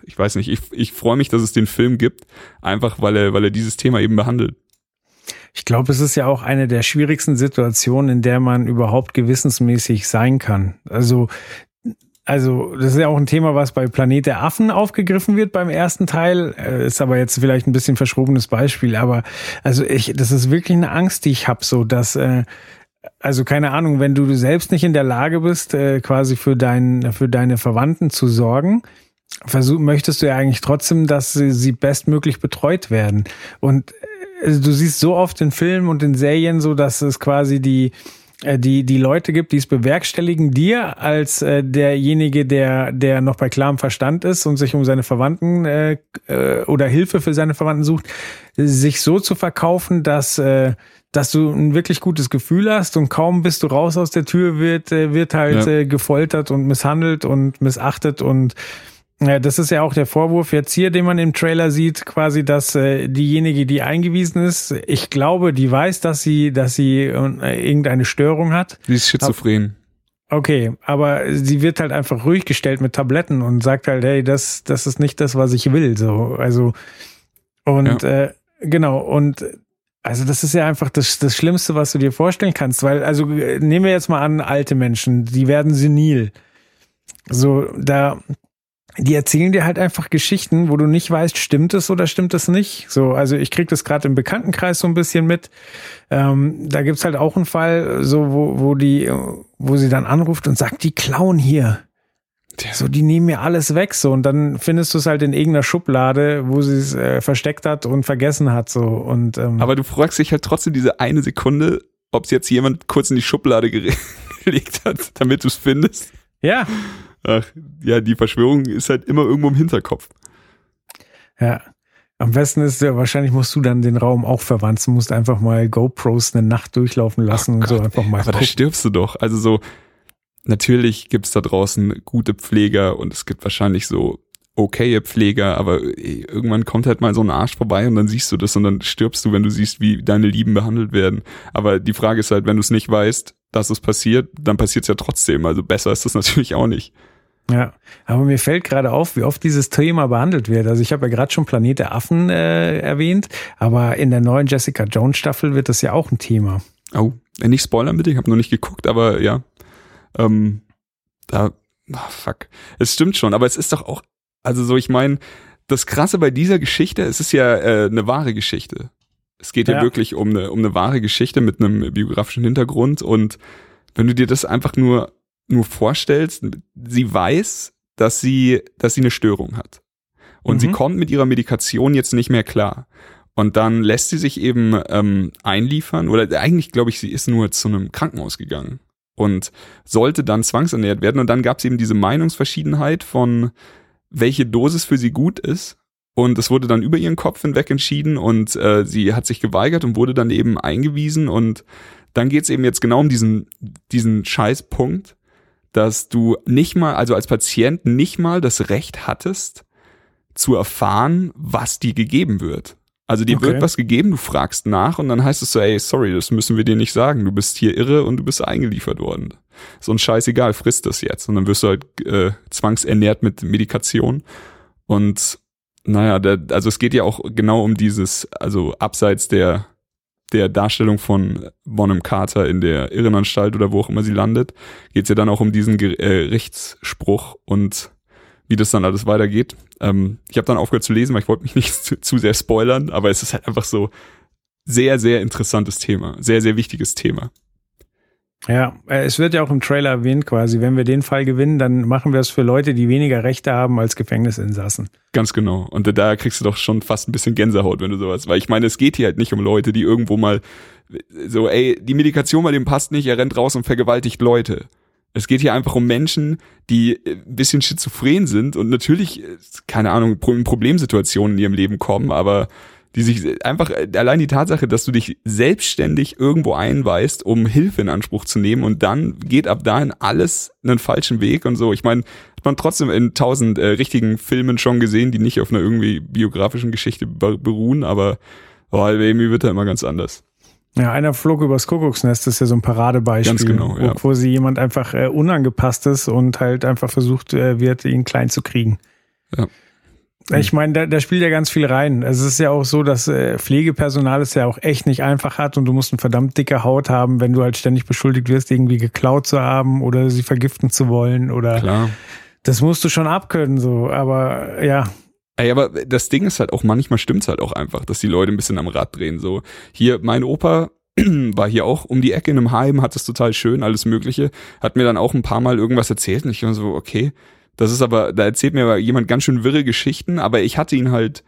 ich weiß nicht, ich, ich freue mich, dass es den Film gibt, einfach weil er, weil er dieses Thema eben behandelt. Ich glaube, es ist ja auch eine der schwierigsten Situationen, in der man überhaupt gewissensmäßig sein kann. Also also das ist ja auch ein Thema, was bei Planet der Affen aufgegriffen wird beim ersten Teil. Äh, ist aber jetzt vielleicht ein bisschen verschrobenes Beispiel. Aber also ich, das ist wirklich eine Angst, die ich habe, so dass äh, also keine Ahnung, wenn du selbst nicht in der Lage bist, äh, quasi für dein, für deine Verwandten zu sorgen, versuch, möchtest du ja eigentlich trotzdem, dass sie, sie bestmöglich betreut werden. Und also du siehst so oft in Filmen und in Serien so, dass es quasi die äh, die die Leute gibt, die es bewerkstelligen, dir als äh, derjenige, der der noch bei klarem Verstand ist und sich um seine Verwandten äh, äh, oder Hilfe für seine Verwandten sucht, sich so zu verkaufen, dass äh, dass du ein wirklich gutes Gefühl hast und kaum bist du raus aus der Tür wird äh, wird halt ja. äh, gefoltert und misshandelt und missachtet und ja, das ist ja auch der Vorwurf jetzt hier, den man im Trailer sieht, quasi, dass äh, diejenige, die eingewiesen ist, ich glaube, die weiß, dass sie, dass sie äh, irgendeine Störung hat. Sie ist schizophren. Okay, aber sie wird halt einfach ruhig gestellt mit Tabletten und sagt halt, hey, das, das ist nicht das, was ich will. So, also und ja. äh, genau und also das ist ja einfach das, das Schlimmste, was du dir vorstellen kannst, weil also nehmen wir jetzt mal an alte Menschen, die werden senil. So da die erzählen dir halt einfach Geschichten, wo du nicht weißt, stimmt es oder stimmt es nicht. So, also ich krieg das gerade im Bekanntenkreis so ein bisschen mit. Ähm, da gibt's halt auch einen Fall, so wo, wo die, wo sie dann anruft und sagt, die klauen hier. So, die nehmen mir alles weg, so und dann findest du es halt in irgendeiner Schublade, wo sie es äh, versteckt hat und vergessen hat, so und. Ähm, Aber du fragst dich halt trotzdem diese eine Sekunde, ob es jetzt jemand kurz in die Schublade gelegt hat, damit du es findest. Ja. Ach, ja, die Verschwörung ist halt immer irgendwo im Hinterkopf. Ja. Am besten ist ja, wahrscheinlich musst du dann den Raum auch verwanzen, musst einfach mal GoPros eine Nacht durchlaufen lassen Ach und Gott, so einfach mal. Aber gucken. da stirbst du doch. Also so, natürlich gibt's da draußen gute Pfleger und es gibt wahrscheinlich so okaye Pfleger, aber irgendwann kommt halt mal so ein Arsch vorbei und dann siehst du das und dann stirbst du, wenn du siehst, wie deine Lieben behandelt werden. Aber die Frage ist halt, wenn du es nicht weißt, dass es passiert, dann passiert es ja trotzdem. Also besser ist das natürlich auch nicht. Ja, aber mir fällt gerade auf, wie oft dieses Thema behandelt wird. Also ich habe ja gerade schon Planet der Affen äh, erwähnt, aber in der neuen Jessica Jones Staffel wird das ja auch ein Thema. Oh, äh, nicht spoilern bitte, ich habe noch nicht geguckt, aber ja. Ähm, da, oh, fuck. Es stimmt schon, aber es ist doch auch, also so, ich meine, das Krasse bei dieser Geschichte, es ist ja äh, eine wahre Geschichte. Es geht ja, ja wirklich um eine, um eine wahre Geschichte mit einem biografischen Hintergrund und wenn du dir das einfach nur nur vorstellst, sie weiß, dass sie, dass sie eine Störung hat. Und mhm. sie kommt mit ihrer Medikation jetzt nicht mehr klar. Und dann lässt sie sich eben ähm, einliefern, oder eigentlich glaube ich, sie ist nur zu einem Krankenhaus gegangen und sollte dann zwangsernährt werden. Und dann gab es eben diese Meinungsverschiedenheit von, welche Dosis für sie gut ist. Und es wurde dann über ihren Kopf hinweg entschieden und äh, sie hat sich geweigert und wurde dann eben eingewiesen. Und dann geht es eben jetzt genau um diesen, diesen Scheißpunkt, dass du nicht mal, also als Patient nicht mal das Recht hattest, zu erfahren, was dir gegeben wird. Also dir okay. wird was gegeben, du fragst nach und dann heißt es so, ey, sorry, das müssen wir dir nicht sagen. Du bist hier irre und du bist eingeliefert worden. So ein Scheißegal, frisst das jetzt. Und dann wirst du halt äh, zwangsernährt mit Medikation. Und naja, der, also es geht ja auch genau um dieses, also abseits der der Darstellung von Bonham Carter in der Irrenanstalt oder wo auch immer sie landet, geht es ja dann auch um diesen Gerichtsspruch äh, und wie das dann alles weitergeht. Ähm, ich habe dann aufgehört zu lesen, weil ich wollte mich nicht zu, zu sehr spoilern, aber es ist halt einfach so sehr, sehr interessantes Thema, sehr, sehr wichtiges Thema. Ja, äh, es wird ja auch im Trailer erwähnt quasi, wenn wir den Fall gewinnen, dann machen wir es für Leute, die weniger Rechte haben als Gefängnisinsassen. Ganz genau. Und da kriegst du doch schon fast ein bisschen Gänsehaut, wenn du sowas, weil ich meine, es geht hier halt nicht um Leute, die irgendwo mal so, ey, die Medikation bei dem passt nicht, er rennt raus und vergewaltigt Leute. Es geht hier einfach um Menschen, die äh, ein bisschen schizophren sind und natürlich, äh, keine Ahnung, in Problemsituationen in ihrem Leben kommen, aber die sich einfach, allein die Tatsache, dass du dich selbstständig irgendwo einweist, um Hilfe in Anspruch zu nehmen und dann geht ab dahin alles einen falschen Weg und so. Ich meine, hat man trotzdem in tausend äh, richtigen Filmen schon gesehen, die nicht auf einer irgendwie biografischen Geschichte beruhen, aber oh, irgendwie wird er immer ganz anders. Ja, einer flog übers Kuckucksnest, das ist ja so ein Paradebeispiel, Ganz genau, ja. wo quasi jemand einfach äh, unangepasst ist und halt einfach versucht äh, wird, ihn klein zu kriegen. Ja. Ich meine, da, da spielt ja ganz viel rein. Es ist ja auch so, dass äh, Pflegepersonal es ja auch echt nicht einfach hat und du musst eine verdammt dicke Haut haben, wenn du halt ständig beschuldigt wirst, irgendwie geklaut zu haben oder sie vergiften zu wollen oder Klar. das musst du schon abkönnen, so. Aber ja, Ey, aber das Ding ist halt auch, manchmal stimmt's halt auch einfach, dass die Leute ein bisschen am Rad drehen. So, hier, mein Opa war hier auch um die Ecke in einem Heim, hat es total schön, alles Mögliche, hat mir dann auch ein paar Mal irgendwas erzählt und ich war so, okay, das ist aber, da erzählt mir aber jemand ganz schön wirre Geschichten, aber ich hatte ihn halt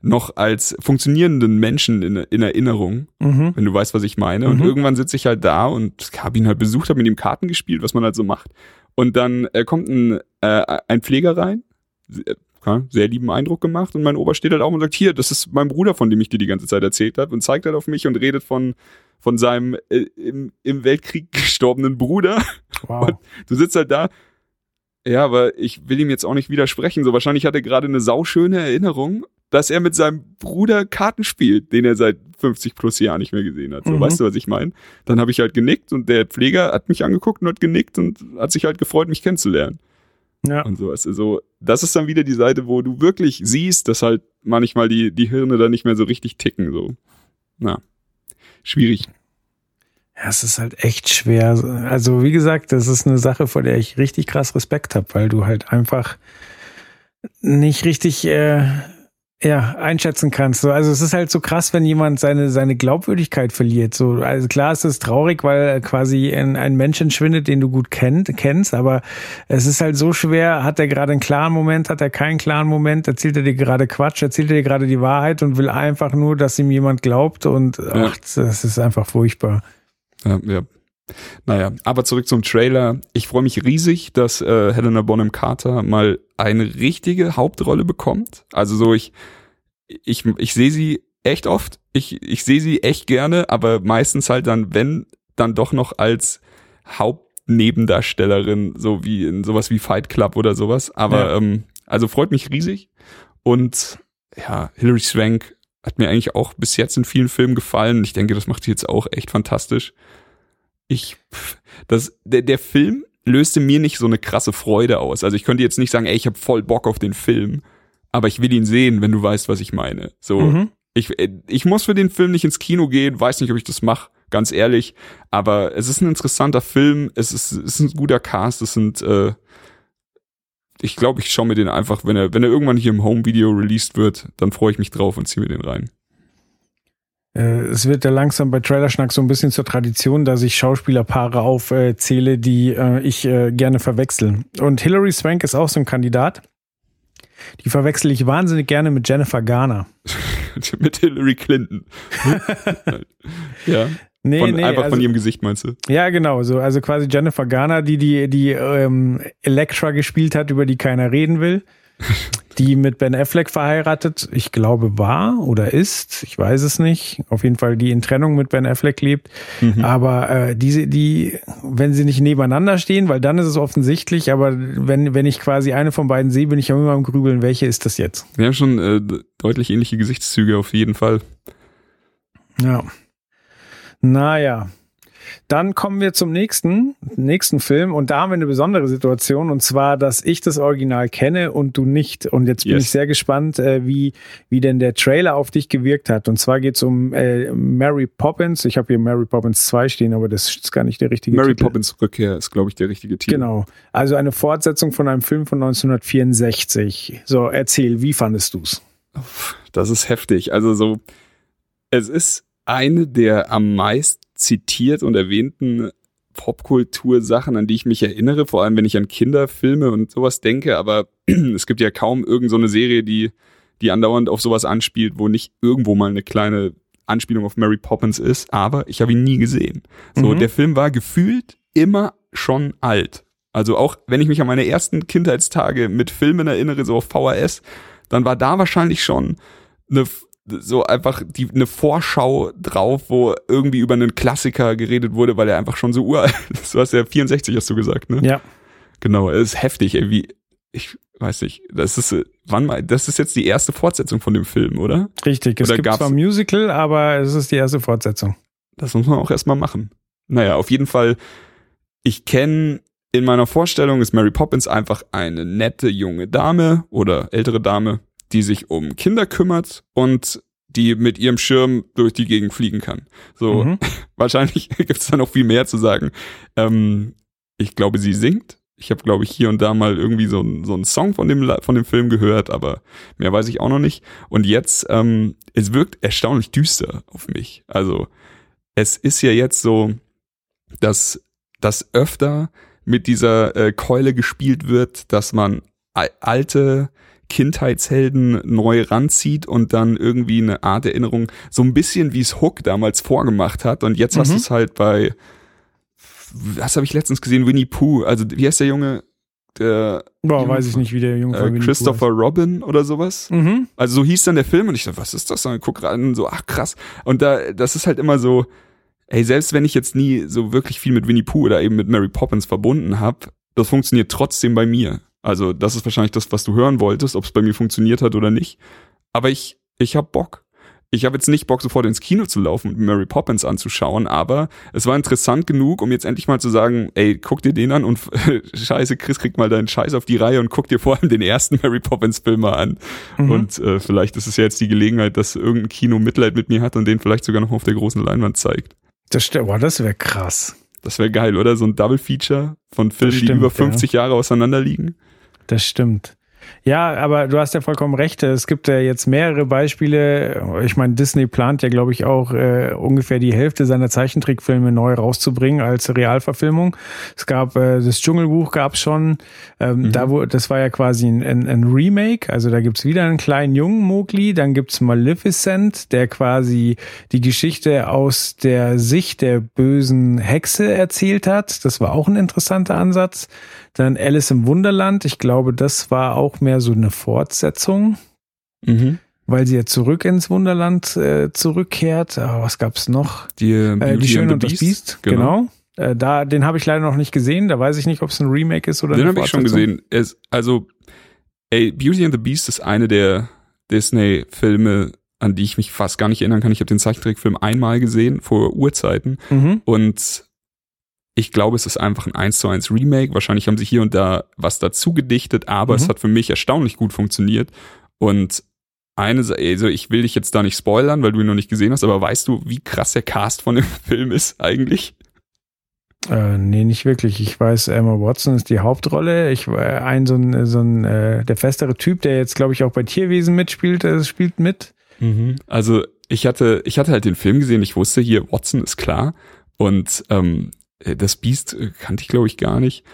noch als funktionierenden Menschen in, in Erinnerung, mhm. wenn du weißt, was ich meine. Und Mhm. irgendwann sitze ich halt da und habe ihn halt besucht, habe mit ihm Karten gespielt, was man halt so macht. Und dann äh, kommt ein, äh, ein Pfleger rein, sehr, ja, sehr lieben Eindruck gemacht und mein Ober steht halt auch und sagt, hier, das ist mein Bruder, von dem ich dir die ganze Zeit erzählt habe und zeigt halt auf mich und redet von von seinem äh, im, im Weltkrieg gestorbenen Bruder. wow. Du sitzt halt da, ja, aber ich will ihm jetzt auch nicht widersprechen. So wahrscheinlich hat er gerade eine sauschöne Erinnerung, dass er mit seinem Bruder Karten spielt, den er seit 50 plus Jahren nicht mehr gesehen hat. So, Mhm. weißt du, was ich meine? Dann habe ich halt genickt und der Pfleger hat mich angeguckt und hat genickt und hat sich halt gefreut, mich kennenzulernen Ja. und sowas. Also, das ist dann wieder die Seite, wo du wirklich siehst, dass halt manchmal die, die Hirne da nicht mehr so richtig ticken, so. Na. Schwierig. Ja, es ist halt echt schwer. Also, wie gesagt, das ist eine Sache, vor der ich richtig krass Respekt habe, weil du halt einfach nicht richtig äh, ja, einschätzen kannst. So, Also es ist halt so krass, wenn jemand seine, seine Glaubwürdigkeit verliert. So, also klar ist es traurig, weil quasi ein, ein Mensch entschwindet, den du gut kennt, kennst, aber es ist halt so schwer, hat er gerade einen klaren Moment, hat er keinen klaren Moment, erzählt er dir gerade Quatsch, erzählt er dir gerade die Wahrheit und will einfach nur, dass ihm jemand glaubt und ach, das ist einfach furchtbar. Ja, ja. Naja, aber zurück zum Trailer. Ich freue mich riesig, dass äh, Helena Bonham Carter mal eine richtige Hauptrolle bekommt. Also so, ich, ich, ich sehe sie echt oft. Ich, ich sehe sie echt gerne, aber meistens halt dann, wenn, dann doch noch als Hauptnebendarstellerin, so wie in sowas wie Fight Club oder sowas. Aber Ja. ähm, also freut mich riesig. Und ja, Hilary Swank hat mir eigentlich auch bis jetzt in vielen Filmen gefallen. Ich denke, das macht sie jetzt auch echt fantastisch. Ich, das, der, der Film löste mir nicht so eine krasse Freude aus. Also ich könnte jetzt nicht sagen, ey, ich habe voll Bock auf den Film, aber ich will ihn sehen, wenn du weißt, was ich meine. So, Mhm. ich, äh, ich muss für den Film nicht ins Kino gehen, weiß nicht, ob ich das mache, ganz ehrlich. Aber es ist ein interessanter Film, es ist, es ist ein guter Cast, es sind, äh, ich glaube, ich schaue mir den einfach, wenn er, wenn er irgendwann hier im Home-Video released wird, dann freue ich mich drauf und ziehe mir den rein. Äh, Es wird ja langsam bei Trailerschnack so ein bisschen zur Tradition, dass ich Schauspielerpaare aufzähle, die äh, ich äh, gerne verwechsel. Und Hilary Swank ist auch so ein Kandidat. Die verwechsel ich wahnsinnig gerne mit Jennifer Garner. Mit Hillary Clinton. ja. Nee, Von, nee, einfach also, von ihrem Gesicht meinst du? Ja, genau, so also quasi Jennifer Garner, die die die ähm, Elektra gespielt hat, über die keiner reden will. Die mit Ben Affleck verheiratet, ich glaube, war oder ist, ich weiß es nicht. Auf jeden Fall, die in Trennung mit Ben Affleck lebt. Mhm. Aber äh, diese, die, wenn sie nicht nebeneinander stehen, weil dann ist es offensichtlich, aber wenn, wenn ich quasi eine von beiden sehe, bin ich auch immer am Grübeln, welche ist das jetzt? Wir haben schon äh, deutlich ähnliche Gesichtszüge auf jeden Fall. Ja. Naja. Dann kommen wir zum nächsten, nächsten Film und da haben wir eine besondere Situation und zwar, dass ich das Original kenne und du nicht. Und jetzt bin Yes. ich sehr gespannt, äh, wie, wie denn der Trailer auf dich gewirkt hat. Und zwar geht es um äh, Mary Poppins. Ich habe hier Mary Poppins 2 stehen, aber das ist gar nicht der richtige Mary Titel. Poppins Rückkehr ist, glaube ich, der richtige Titel. Genau. Also eine Fortsetzung von einem Film von 1964. So, erzähl, wie fandest du's? Das ist heftig. Also so, es ist eine der am meist zitiert und erwähnten Popkultur-Sachen, an die ich mich erinnere, vor allem wenn ich an Kinderfilme und sowas denke, aber es gibt ja kaum irgend so eine Serie, die, die andauernd auf sowas anspielt, wo nicht irgendwo mal eine kleine Anspielung auf Mary Poppins ist, aber ich habe ihn nie gesehen. So, Mhm. der Film war gefühlt immer schon alt. Also auch wenn ich mich an meine ersten Kindheitstage mit Filmen erinnere, so auf VHS, dann war da wahrscheinlich schon eine so einfach die eine Vorschau drauf, wo irgendwie über einen Klassiker geredet wurde, weil er einfach schon so uralt ist. Du hast ja 64 hast du gesagt, ne? Ja. Genau, es ist heftig, ey, wie ich weiß nicht, das ist wann mal das ist jetzt die erste Fortsetzung von dem Film, oder? Richtig, es Oder gibt zwar ein Musical, aber es ist die erste Fortsetzung. Das muss man auch erstmal machen. Naja, auf jeden Fall, ich kenne in meiner Vorstellung ist Mary Poppins einfach eine nette junge Dame oder ältere Dame, die sich um Kinder kümmert und die mit ihrem Schirm durch die Gegend fliegen kann. So, Mhm. wahrscheinlich gibt es da noch viel mehr zu sagen. Ähm, ich glaube, sie singt. Ich habe, glaube ich, hier und da mal irgendwie so, so einen Song von dem, von dem Film gehört, aber mehr weiß ich auch noch nicht. Und jetzt, ähm, es wirkt erstaunlich düster auf mich. Also, es ist ja jetzt so, dass das öfter mit dieser äh, Keule gespielt wird, dass man al- alte Kindheitshelden neu ranzieht und dann irgendwie eine Art Erinnerung, so ein bisschen wie es Hook damals vorgemacht hat. Und jetzt hast Mhm. du es halt bei, was habe ich letztens gesehen, Winnie Pooh. Also wie heißt der Junge? Der Boah, Junge weiß ich nicht, wie der Junge äh, von Pooh Christopher Robin oder sowas. Mhm. Also so hieß dann der Film und ich dachte, was ist das? Dann guck rein, so, ach krass. Und da, das ist halt immer so, ey, selbst wenn ich jetzt nie so wirklich viel mit Winnie Pooh oder eben mit Mary Poppins verbunden habe, das funktioniert trotzdem bei mir. Also das ist wahrscheinlich das, was du hören wolltest, ob es bei mir funktioniert hat oder nicht. Aber ich, ich hab Bock. Ich habe jetzt nicht Bock, sofort ins Kino zu laufen und Mary Poppins anzuschauen, aber es war interessant genug, um jetzt endlich mal zu sagen, ey, guck dir den an und scheiße, Chris, krieg mal deinen Scheiß auf die Reihe und guck dir vor allem den ersten Mary Poppins Film mal an. Mhm. Und äh, vielleicht ist es ja jetzt die Gelegenheit, dass irgendein Kino Mitleid mit mir hat und den vielleicht sogar noch auf der großen Leinwand zeigt. Das, boah, das wäre krass. Das wäre geil, oder? So ein Double Feature von Filmen, die stimmt, über ja. 50 Jahre auseinander liegen. Das stimmt. Ja, aber du hast ja vollkommen recht. Es gibt ja jetzt mehrere Beispiele. Ich meine, Disney plant ja, glaube ich, auch äh, ungefähr die Hälfte seiner Zeichentrickfilme neu rauszubringen als Realverfilmung. Es gab äh, das Dschungelbuch gab schon. Ähm, Da wo, das war ja quasi ein, ein, ein Remake. Also da gibt's wieder einen kleinen jungen Mowgli. Dann gibt's Maleficent, der quasi die Geschichte aus der Sicht der bösen Hexe erzählt hat. Das war auch ein interessanter Ansatz. Dann Alice im Wunderland. Ich glaube, das war auch mehr so eine Fortsetzung, Mhm. weil sie ja zurück ins Wunderland äh, zurückkehrt. Aber was gab's noch? Die, äh, Äh, die Schöne und das Biest. Genau. Äh, da, den habe ich leider noch nicht gesehen. Da weiß ich nicht, ob es ein Remake ist oder Den habe ich schon gesehen. Es, also, ey, Beauty and the Beast ist eine der Disney-Filme, an die ich mich fast gar nicht erinnern kann. Ich habe den Zeichentrickfilm einmal gesehen, vor Urzeiten. Mhm. Und ich glaube, es ist einfach ein 1 zu 1 Remake. Wahrscheinlich haben sie hier und da was dazu gedichtet, aber es Mhm. hat für mich erstaunlich gut funktioniert. Und eine, also ich will dich jetzt da nicht spoilern, weil du ihn noch nicht gesehen hast, aber weißt du, wie krass der Cast von dem Film ist eigentlich? Äh, nee, nicht wirklich. Ich weiß, Emma Watson ist die Hauptrolle. Ich war ein so ein, so ein äh, der festere Typ, der jetzt, glaube ich, auch bei Tierwesen mitspielt, äh, spielt mit. Also ich hatte, ich hatte halt den Film gesehen, ich wusste hier, Watson ist klar. Und ähm, das Biest äh, kannte ich, glaube ich, gar nicht.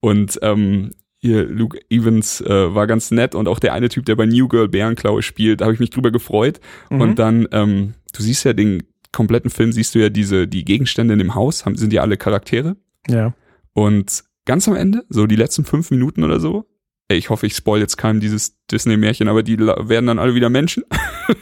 Und ähm, hier Luke Evans äh, war ganz nett und auch der eine Typ, der bei New Girl Bärenklaue spielt, da habe ich mich drüber gefreut. Mhm. Und dann, ähm, du siehst ja den kompletten Film, siehst du ja diese, die Gegenstände in dem Haus, haben, sind ja alle Charaktere. Ja. Und ganz am Ende, so die letzten fünf Minuten oder so, ich hoffe, ich spoil jetzt keinem dieses Disney-Märchen, aber die werden dann alle wieder Menschen.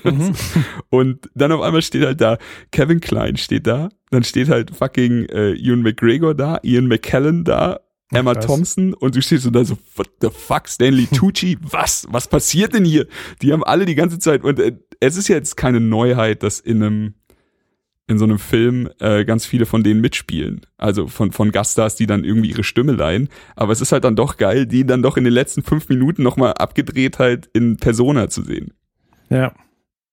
Mhm. Und dann auf einmal steht halt da, Kevin Klein steht da, dann steht halt fucking äh, Ewan McGregor da, Ian McKellen da, Emma krass. Thompson und du stehst so da so, what the fuck, Stanley Tucci, was, was passiert denn hier? Die haben alle die ganze Zeit und äh, es ist ja jetzt keine Neuheit, dass in einem in so einem Film äh, ganz viele von denen mitspielen. Also von, von Gaststars, die dann irgendwie ihre Stimme leihen. Aber es ist halt dann doch geil, die dann doch in den letzten fünf Minuten nochmal abgedreht halt in Persona zu sehen. Ja.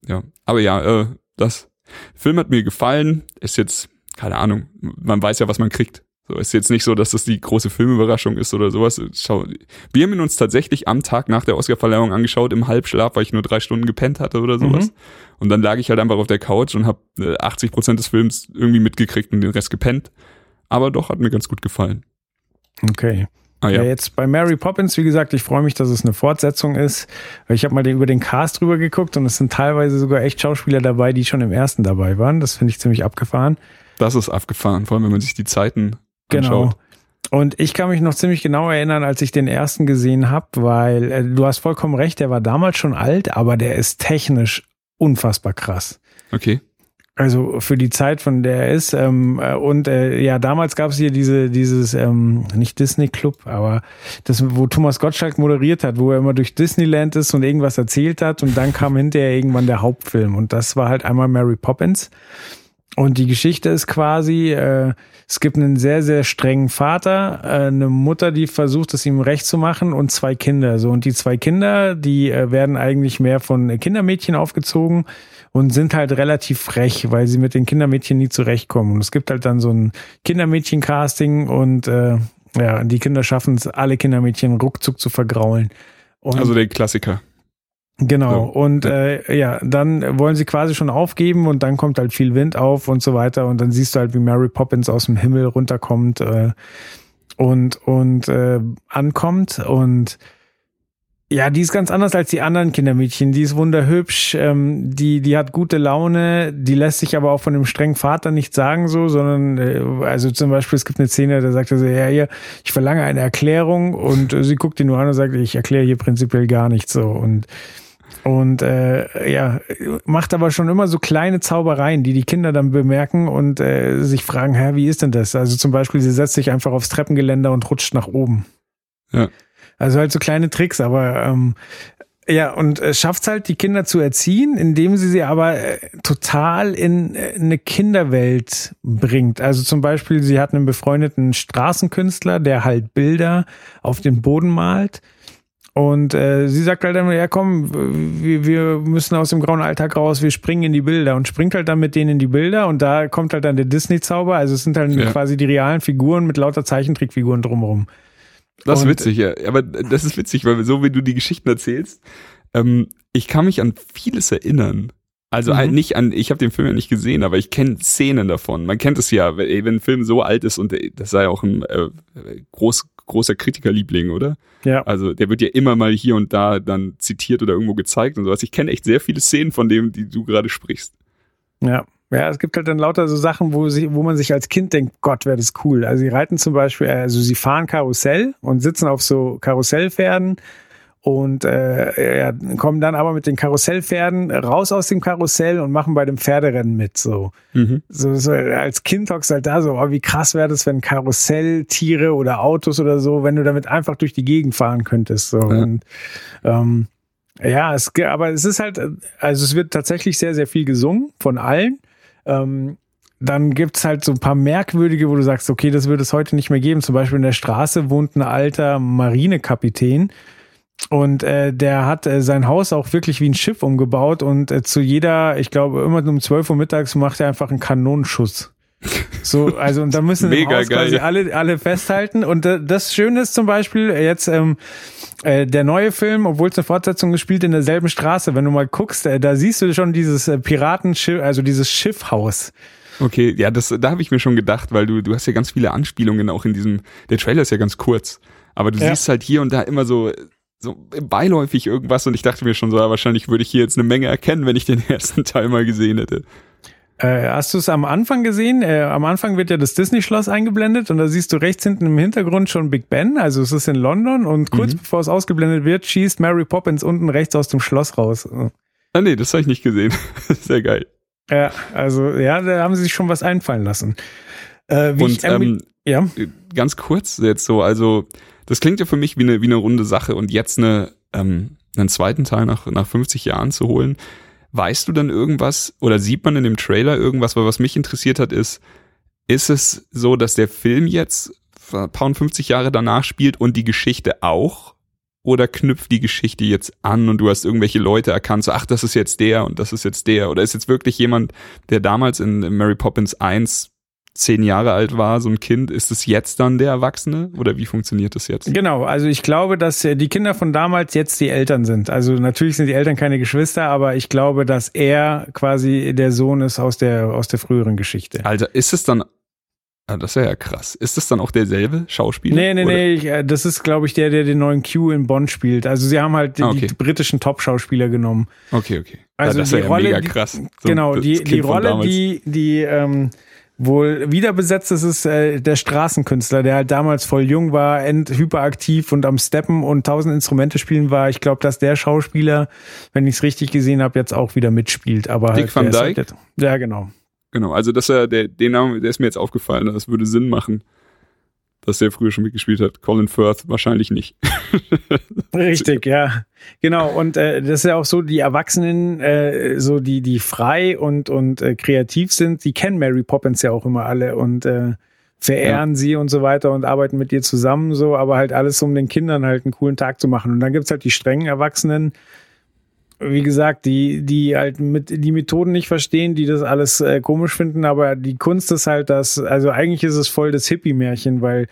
Ja, aber ja, äh, das Film hat mir gefallen. Ist jetzt, keine Ahnung, man weiß ja, was man kriegt. So ist jetzt nicht so, dass das die große Filmüberraschung ist oder sowas. Schau, wir haben ihn uns tatsächlich am Tag nach der Oscarverleihung angeschaut, im Halbschlaf, weil ich nur drei Stunden gepennt hatte oder sowas. Mhm. Und dann lag ich halt einfach auf der Couch und habe äh, 80 Prozent des Films irgendwie mitgekriegt und den Rest gepennt. Aber doch, hat mir ganz gut gefallen. Okay. Ah Ja. ja. jetzt bei Mary Poppins, wie gesagt, ich freue mich, dass es eine Fortsetzung ist. Weil ich habe mal den, über den Cast drüber geguckt und es sind teilweise sogar echt Schauspieler dabei, die schon im ersten dabei waren. Das finde ich ziemlich abgefahren. Das ist abgefahren, vor allem wenn man sich die Zeiten Genau. anschaut. Und ich kann mich noch ziemlich genau erinnern, als ich den ersten gesehen habe, weil äh, du hast vollkommen recht, der war damals schon alt, aber der ist technisch unfassbar krass. Okay. Also für die Zeit, von der er ist. Ähm, äh, und äh, ja, damals gab es hier diese, dieses, ähm, nicht Disney Club, aber das, wo Thomas Gottschalk moderiert hat, wo er immer durch Disneyland ist und irgendwas erzählt hat und dann kam hinterher irgendwann der Hauptfilm. Und das war halt einmal Mary Poppins. Und die Geschichte ist quasi, äh, es gibt einen sehr, sehr strengen Vater, äh, eine Mutter, die versucht, es ihm recht zu machen und zwei Kinder. So, und die zwei Kinder, die äh, werden eigentlich mehr von Kindermädchen aufgezogen und sind halt relativ frech, weil sie mit den Kindermädchen nie zurechtkommen. Und es gibt halt dann so ein Kindermädchen-Casting und äh, ja, die Kinder schaffen es, alle Kindermädchen ruckzuck zu vergraulen. Und Also der Klassiker. Genau. So. Und äh, ja, dann wollen sie quasi schon aufgeben und dann kommt halt viel Wind auf und so weiter. Und dann siehst du halt, wie Mary Poppins aus dem Himmel runterkommt äh, und, und äh, ankommt. Und ja, die ist ganz anders als die anderen Kindermädchen. Die ist wunderhübsch, ähm, die, die hat gute Laune, die lässt sich aber auch von dem strengen Vater nicht sagen so, sondern äh, also zum Beispiel, es gibt eine Szene, da sagt er so, ja, hier, ich verlange eine Erklärung und äh, sie guckt ihn nur an und sagt, ich erkläre hier prinzipiell gar nichts so. Und und äh, ja, macht aber schon immer so kleine Zaubereien, die die Kinder dann bemerken und äh, sich fragen, hä, wie ist denn das? Also zum Beispiel, sie setzt sich einfach aufs Treppengeländer und rutscht nach oben. Ja. Also halt so kleine Tricks, aber ähm, ja, und äh, schafft halt, die Kinder zu erziehen, indem sie sie aber äh, total in äh, eine Kinderwelt bringt. Also zum Beispiel, sie hat einen befreundeten Straßenkünstler, der halt Bilder auf den Boden malt. Und äh, sie sagt halt immer, ja komm, wir, wir müssen aus dem grauen Alltag raus, wir springen in die Bilder und springt halt dann mit denen in die Bilder und da kommt halt dann der Disney-Zauber. Also es sind halt Ja. quasi die realen Figuren mit lauter Zeichentrickfiguren drumherum. Das ist Und- witzig, ja. Aber das ist witzig, weil so wie du die Geschichten erzählst, ähm, ich kann mich an vieles erinnern. Also Mhm. halt nicht an, ich habe den Film ja nicht gesehen, aber ich kenne Szenen davon. Man kennt es ja, wenn ein Film so alt ist und das sei ja auch ein äh, groß, großer Kritikerliebling, oder? Ja. Also der wird ja immer mal hier und da dann zitiert oder irgendwo gezeigt und sowas. Ich kenne echt sehr viele Szenen von dem, die du gerade sprichst. Ja. Ja, es gibt halt dann lauter so Sachen, wo, sie, wo man sich als Kind denkt, Gott, wäre das cool. Also sie reiten zum Beispiel, also sie fahren Karussell und sitzen auf so Karussellpferden und äh, ja, kommen dann aber mit den Karussellpferden raus aus dem Karussell und machen bei dem Pferderennen mit. So, so, so als Kind hockst halt da so, oh, wie krass wäre das, wenn Karusselltiere oder Autos oder so, wenn du damit einfach durch die Gegend fahren könntest. So. Und, ähm, ja, es, aber es ist halt, also es wird tatsächlich sehr, sehr viel gesungen von allen. Ähm, dann gibt's halt so ein paar merkwürdige, wo du sagst, okay, das würde es heute nicht mehr geben. Zum Beispiel in der Straße wohnt ein alter Marinekapitän und äh, der hat äh, sein Haus auch wirklich wie ein Schiff umgebaut und äh, zu jeder, ich glaube, immer um 12 Uhr mittags macht er einfach einen Kanonenschuss. So, also und da müssen im Mega Haus quasi alle, alle festhalten. Und äh, das Schöne ist zum Beispiel jetzt ähm, äh, der neue Film, obwohl es eine Fortsetzung ist, spielt in derselben Straße. Wenn du mal guckst, äh, da siehst du schon dieses äh, Piratenschiff, also dieses Schiffhaus. Okay, ja, das, da habe ich mir schon gedacht, weil du, du hast ja ganz viele Anspielungen auch in diesem, der Trailer ist ja ganz kurz, aber du Ja. siehst halt hier und da immer so, so beiläufig irgendwas und ich dachte mir schon so, ja, wahrscheinlich würde ich hier jetzt eine Menge erkennen, wenn ich den ersten Teil mal gesehen hätte. Äh, hast du es am Anfang gesehen? Äh, am Anfang wird ja das Disney-Schloss eingeblendet und da siehst du rechts hinten im Hintergrund schon Big Ben. Also es ist in London und kurz bevor es ausgeblendet wird, schießt Mary Poppins unten rechts aus dem Schloss raus. Ah nee, das habe ich nicht gesehen. Sehr geil. Ja, also ja, da haben sie sich schon was einfallen lassen. Äh, wie Und ich, ähm, ähm, ja. ganz kurz jetzt so, also das klingt ja für mich wie eine, wie eine runde Sache und jetzt eine, ähm, einen zweiten Teil nach, nach 50 Jahren zu holen. Weißt du dann irgendwas oder sieht man in dem Trailer irgendwas, weil was mich interessiert hat, ist, ist es so, dass der Film jetzt ein paar und 50 Jahre danach spielt und die Geschichte auch? Oder knüpft die Geschichte jetzt an und du hast irgendwelche Leute erkannt, so, ach, das ist jetzt der und das ist jetzt der? Oder ist jetzt wirklich jemand, der damals in Mary Poppins 1 zehn Jahre alt war, so ein Kind, ist es jetzt dann der Erwachsene? Oder wie funktioniert das jetzt? Genau, also ich glaube, dass äh, die Kinder von damals jetzt die Eltern sind. Also natürlich sind die Eltern keine Geschwister, aber ich glaube, dass er quasi der Sohn ist aus der, aus der früheren Geschichte. Also ist es dann, ah, das wäre ja krass, ist es dann auch derselbe Schauspieler? Nee, nee, Oder- nee, ich, äh, das ist, glaube ich, der, der den neuen Q in Bonn spielt. Also sie haben halt die, Ah, okay. die britischen Top-Schauspieler genommen. Okay, okay. Also ja, das die ist ja Rolle, mega krass. So genau, das die, die Rolle, die, die ähm, wohl wieder besetzt ist es äh, der Straßenkünstler, der halt damals voll jung war, end hyperaktiv und am Steppen und tausend Instrumente spielen war. Ich glaube, dass der Schauspieler, wenn ich es richtig gesehen habe, jetzt auch wieder mitspielt. Aber Dick halt, Van ist Dyke? Halt, ja, genau. Genau, also dass er, der, den Namen, der ist mir jetzt aufgefallen, das würde Sinn machen, dass der früher schon mitgespielt hat. Colin Firth wahrscheinlich nicht. Richtig, ja. Genau, und äh, das ist ja auch so, die Erwachsenen, äh, so die, die frei und, und äh, kreativ sind, die kennen Mary Poppins ja auch immer alle und äh, verehren sie und so weiter und arbeiten mit ihr zusammen so, aber halt alles, um den Kindern halt einen coolen Tag zu machen. Und dann gibt's halt die strengen Erwachsenen, wie gesagt, die, die halt mit die Methoden nicht verstehen, die das alles äh, komisch finden, aber die Kunst ist halt das, also eigentlich ist es voll das Hippie-Märchen, weil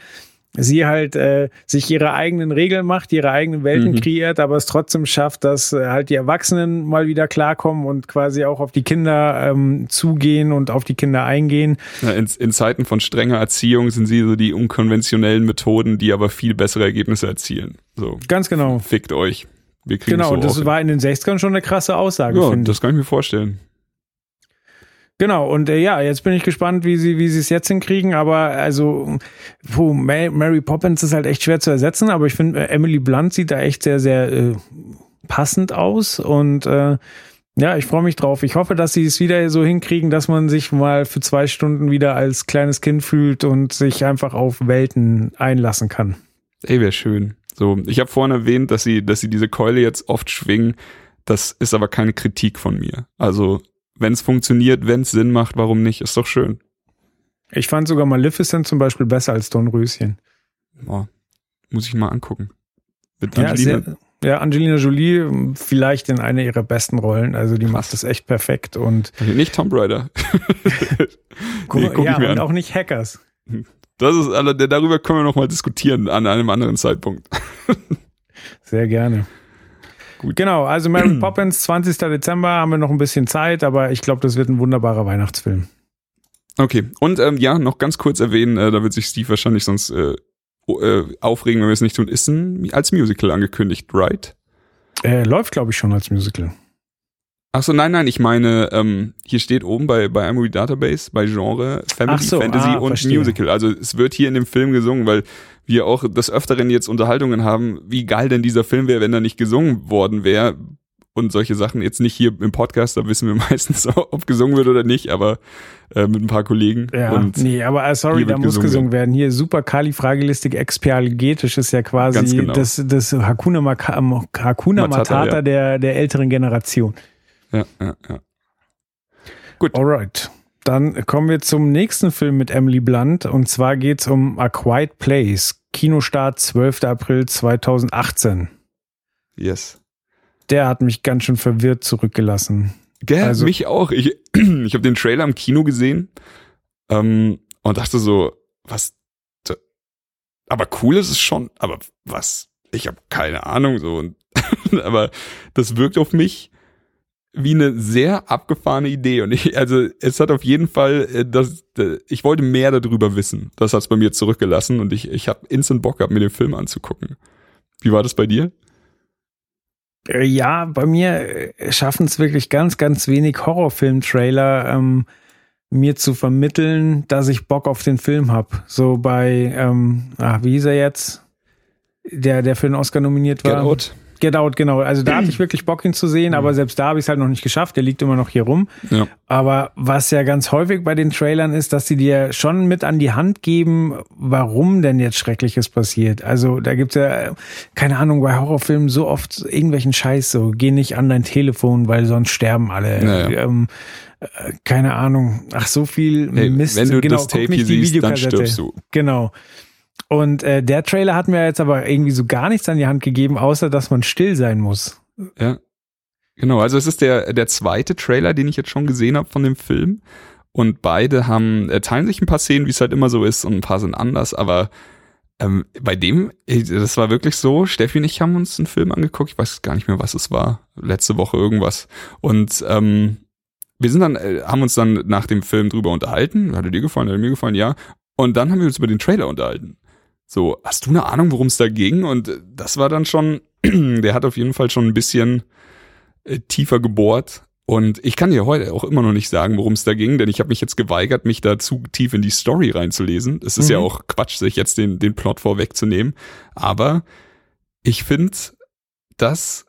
sie halt äh, sich ihre eigenen Regeln macht, ihre eigenen Welten Mhm. kreiert, aber es trotzdem schafft, dass äh, halt die Erwachsenen mal wieder klarkommen und quasi auch auf die Kinder ähm, zugehen und auf die Kinder eingehen. Ja, in, in Zeiten von strenger Erziehung sind sie so die unkonventionellen Methoden, die aber viel bessere Ergebnisse erzielen. So, Ganz genau. fickt euch. Wir kriegen Genau, so das war in den 60ern schon eine krasse Aussage. Ja, das kann ich mir vorstellen. Genau, und äh, ja, jetzt bin ich gespannt, wie sie wie sie es jetzt hinkriegen, aber also puh, Ma- Mary Poppins ist halt echt schwer zu ersetzen, aber ich finde, äh, Emily Blunt sieht da echt sehr, sehr äh, passend aus und äh, ja, ich freue mich drauf. Ich hoffe, dass sie es wieder so hinkriegen, dass man sich mal für zwei Stunden wieder als kleines Kind fühlt und sich einfach auf Welten einlassen kann. Ey, wäre schön. So, ich habe vorhin erwähnt, dass sie, dass sie diese Keule jetzt oft schwingen. Das ist aber keine Kritik von mir. Also, wenn es funktioniert, wenn es Sinn macht, warum nicht? Ist doch schön. Ich fand sogar Maleficent zum Beispiel besser als Dornröschen. Boah, muss ich mal angucken. Mit Ja, Angelina. sehr, ja, Angelina Jolie vielleicht in einer ihrer besten Rollen. Also die Krass. macht das echt perfekt und nicht Tomb Raider. guck, Nee, guck ja, und an. auch nicht Hackers. Das ist, alle- darüber können wir noch mal diskutieren an einem anderen Zeitpunkt. Sehr gerne. Gut. Genau, also Mary Poppins, 20. Dezember, haben wir noch ein bisschen Zeit, aber ich glaube, das wird ein wunderbarer Weihnachtsfilm. Okay, und ähm, ja, noch ganz kurz erwähnen, äh, da wird sich Steve wahrscheinlich sonst äh, äh, aufregen, wenn wir es nicht tun, ist ein, als Musical angekündigt, right? Äh, läuft, glaube ich, schon als Musical. Ach so, nein, nein, ich meine, ähm, hier steht oben bei, bei iMovie Database, bei Genre, Family, so, Fantasy ah, und verstehe. Musical. Also es wird hier in dem Film gesungen, weil wir auch des Öfteren jetzt Unterhaltungen haben, wie geil denn dieser Film wäre, wenn er nicht gesungen worden wäre. Und solche Sachen jetzt nicht hier im Podcast, da wissen wir meistens, ob gesungen wird oder nicht, aber äh, mit ein paar Kollegen. Ja, und nee, aber äh, sorry, da muss gesungen gesungen werden. Hier Superkalifragilistik expialigetisch ist ja quasi genau. das, das Hakuna, Maka, Hakuna Matata, Matata, ja. der, der älteren Generation. Ja, ja, ja. Alright. Dann kommen wir zum nächsten Film mit Emily Blunt und zwar geht's um A Quiet Place. Kinostart 12. April 2018. Yes. Der hat mich ganz schön verwirrt zurückgelassen. Gell, Also- mich auch. Ich, ich habe den Trailer im Kino gesehen ähm, und dachte so, was? Aber cool ist es schon, aber was? Ich habe keine Ahnung so. Und, aber das wirkt auf mich wie eine sehr abgefahrene Idee und ich, also es hat auf jeden Fall, äh, das, äh, ich wollte mehr darüber wissen. Das hat's bei mir zurückgelassen und ich, ich habe instant Bock gehabt, mir den Film anzugucken. Wie war das bei dir? Äh, Ja, bei mir schaffen es wirklich ganz, ganz wenig Horrorfilm-Trailer, ähm, mir zu vermitteln, dass ich Bock auf den Film hab. So bei, ähm, ah, wie hieß er jetzt? Der, der für den Oscar nominiert war. Get Out. Get Out, genau. Also da hatte ich wirklich Bock ihn zu sehen, aber selbst da habe ich es halt noch nicht geschafft. Der liegt immer noch hier rum. Ja. Aber was ja ganz häufig bei den Trailern ist, dass sie dir schon mit an die Hand geben, warum denn jetzt Schreckliches passiert. Also da gibt's ja, keine Ahnung, bei Horrorfilmen so oft irgendwelchen Scheiß so, geh nicht an dein Telefon, weil sonst sterben alle. Naja. Ähm, äh, keine Ahnung. Ach, so viel Hey, Mist. wenn du genau, das Tape nicht hier die siehst, dann stirbst du. Genau. Und äh, der Trailer hat mir jetzt aber irgendwie so gar nichts an die Hand gegeben, außer dass man still sein muss. Ja. Genau, also es ist der, der zweite Trailer, den ich jetzt schon gesehen habe von dem Film. Und beide haben, äh, teilen sich ein paar Szenen, wie es halt immer so ist, und ein paar sind anders, aber ähm, bei dem, äh, das war wirklich so, Steffi und ich haben uns einen Film angeguckt, ich weiß gar nicht mehr, was es war, letzte Woche irgendwas. Und ähm, wir sind dann, äh, haben uns dann nach dem Film drüber unterhalten, hatte dir gefallen, hat mir gefallen, ja. Und dann haben wir uns über den Trailer unterhalten. So, hast du eine Ahnung, worum es da ging? Und äh, das war dann schon, der hat auf jeden Fall schon ein bisschen äh, tiefer gebohrt Und ich kann dir heute auch immer noch nicht sagen, worum es da ging, denn ich habe mich jetzt geweigert, mich da zu tief in die Story reinzulesen. Es ist mhm. ja auch Quatsch, sich jetzt den, den Plot vorwegzunehmen. Aber ich finde, dass,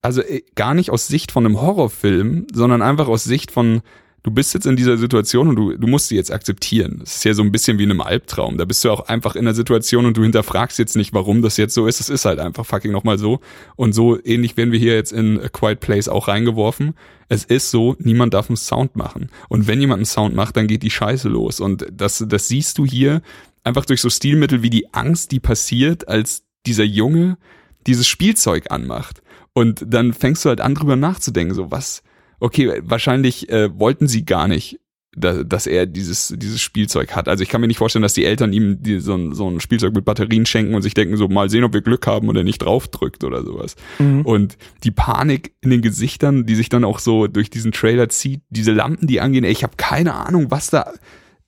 also äh, gar nicht aus Sicht von einem Horrorfilm, sondern einfach aus Sicht von du bist jetzt in dieser Situation und du, du musst sie jetzt akzeptieren. Das ist ja so ein bisschen wie in einem Albtraum. Da bist du auch einfach in der Situation und du hinterfragst jetzt nicht, warum das jetzt so ist. Es ist halt einfach fucking nochmal so. Und so ähnlich werden wir hier jetzt in A Quiet Place auch reingeworfen. Es ist so, niemand darf einen Sound machen. Und wenn jemand einen Sound macht, dann geht die Scheiße los. Und das, das siehst du hier einfach durch so Stilmittel wie die Angst, die passiert, als dieser Junge dieses Spielzeug anmacht. Und dann fängst du halt an, drüber nachzudenken, so was, okay, wahrscheinlich äh, wollten sie gar nicht, da, dass er dieses, dieses Spielzeug hat. Also ich kann mir nicht vorstellen, dass die Eltern ihm die, so, ein, so ein Spielzeug mit Batterien schenken und sich denken, so mal sehen, ob wir Glück haben und er nicht draufdrückt oder sowas. Mhm. Und die Panik in den Gesichtern, die sich dann auch so durch diesen Trailer zieht, diese Lampen, die angehen, ey, ich habe keine Ahnung, was da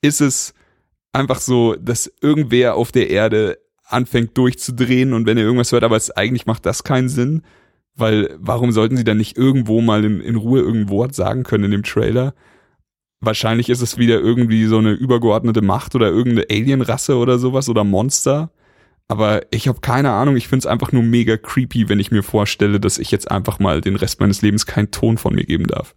ist es einfach so, dass irgendwer auf der Erde anfängt durchzudrehen und wenn er irgendwas hört, aber es eigentlich macht das keinen Sinn. Weil warum sollten sie dann nicht irgendwo mal in, in Ruhe irgendein Wort sagen können in dem Trailer? Wahrscheinlich ist es wieder irgendwie so eine übergeordnete Macht oder irgendeine Alienrasse oder sowas oder Monster. Aber ich habe keine Ahnung, ich finde es einfach nur mega creepy, wenn ich mir vorstelle, dass ich jetzt einfach mal den Rest meines Lebens keinen Ton von mir geben darf.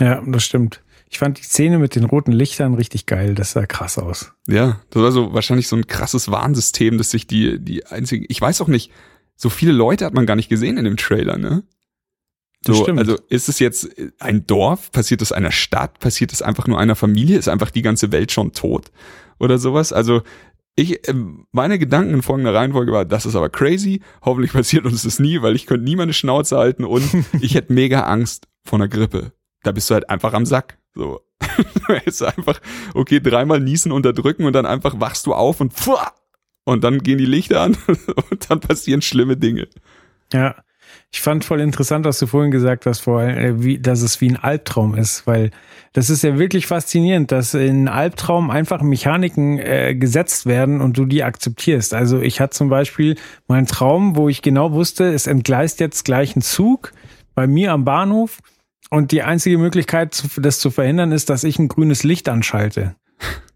Ja, das stimmt. Ich fand die Szene mit den roten Lichtern richtig geil. Das sah krass aus. Ja, das war so wahrscheinlich so ein krasses Warnsystem, dass sich die, die einzigen, ich weiß auch nicht, so viele Leute hat man gar nicht gesehen in dem Trailer, ne? So, also ist es jetzt ein Dorf? Passiert es einer Stadt? Passiert es einfach nur einer Familie? Ist einfach die ganze Welt schon tot? Oder sowas? Also ich, ähm, meine Gedanken in folgender Reihenfolge war, das ist aber crazy. Hoffentlich passiert uns das nie, weil ich könnte nie meine Schnauze halten und ich hätte mega Angst vor einer Grippe. Da bist du halt einfach am Sack. So. ist einfach, okay, dreimal niesen, unterdrücken und dann einfach wachst du auf und pfuah, und dann gehen die Lichter an und dann passieren schlimme Dinge. Ja. Ich fand voll interessant, was du vorhin gesagt hast, vorhin, äh, wie, dass es wie ein Albtraum ist, weil das ist ja wirklich faszinierend, dass in Albtraum einfach Mechaniken äh, gesetzt werden und du die akzeptierst. Also ich hatte zum Beispiel meinen Traum, wo ich genau wusste, es entgleist jetzt gleich ein Zug bei mir am Bahnhof und die einzige Möglichkeit, das zu verhindern, ist, dass ich ein grünes Licht anschalte.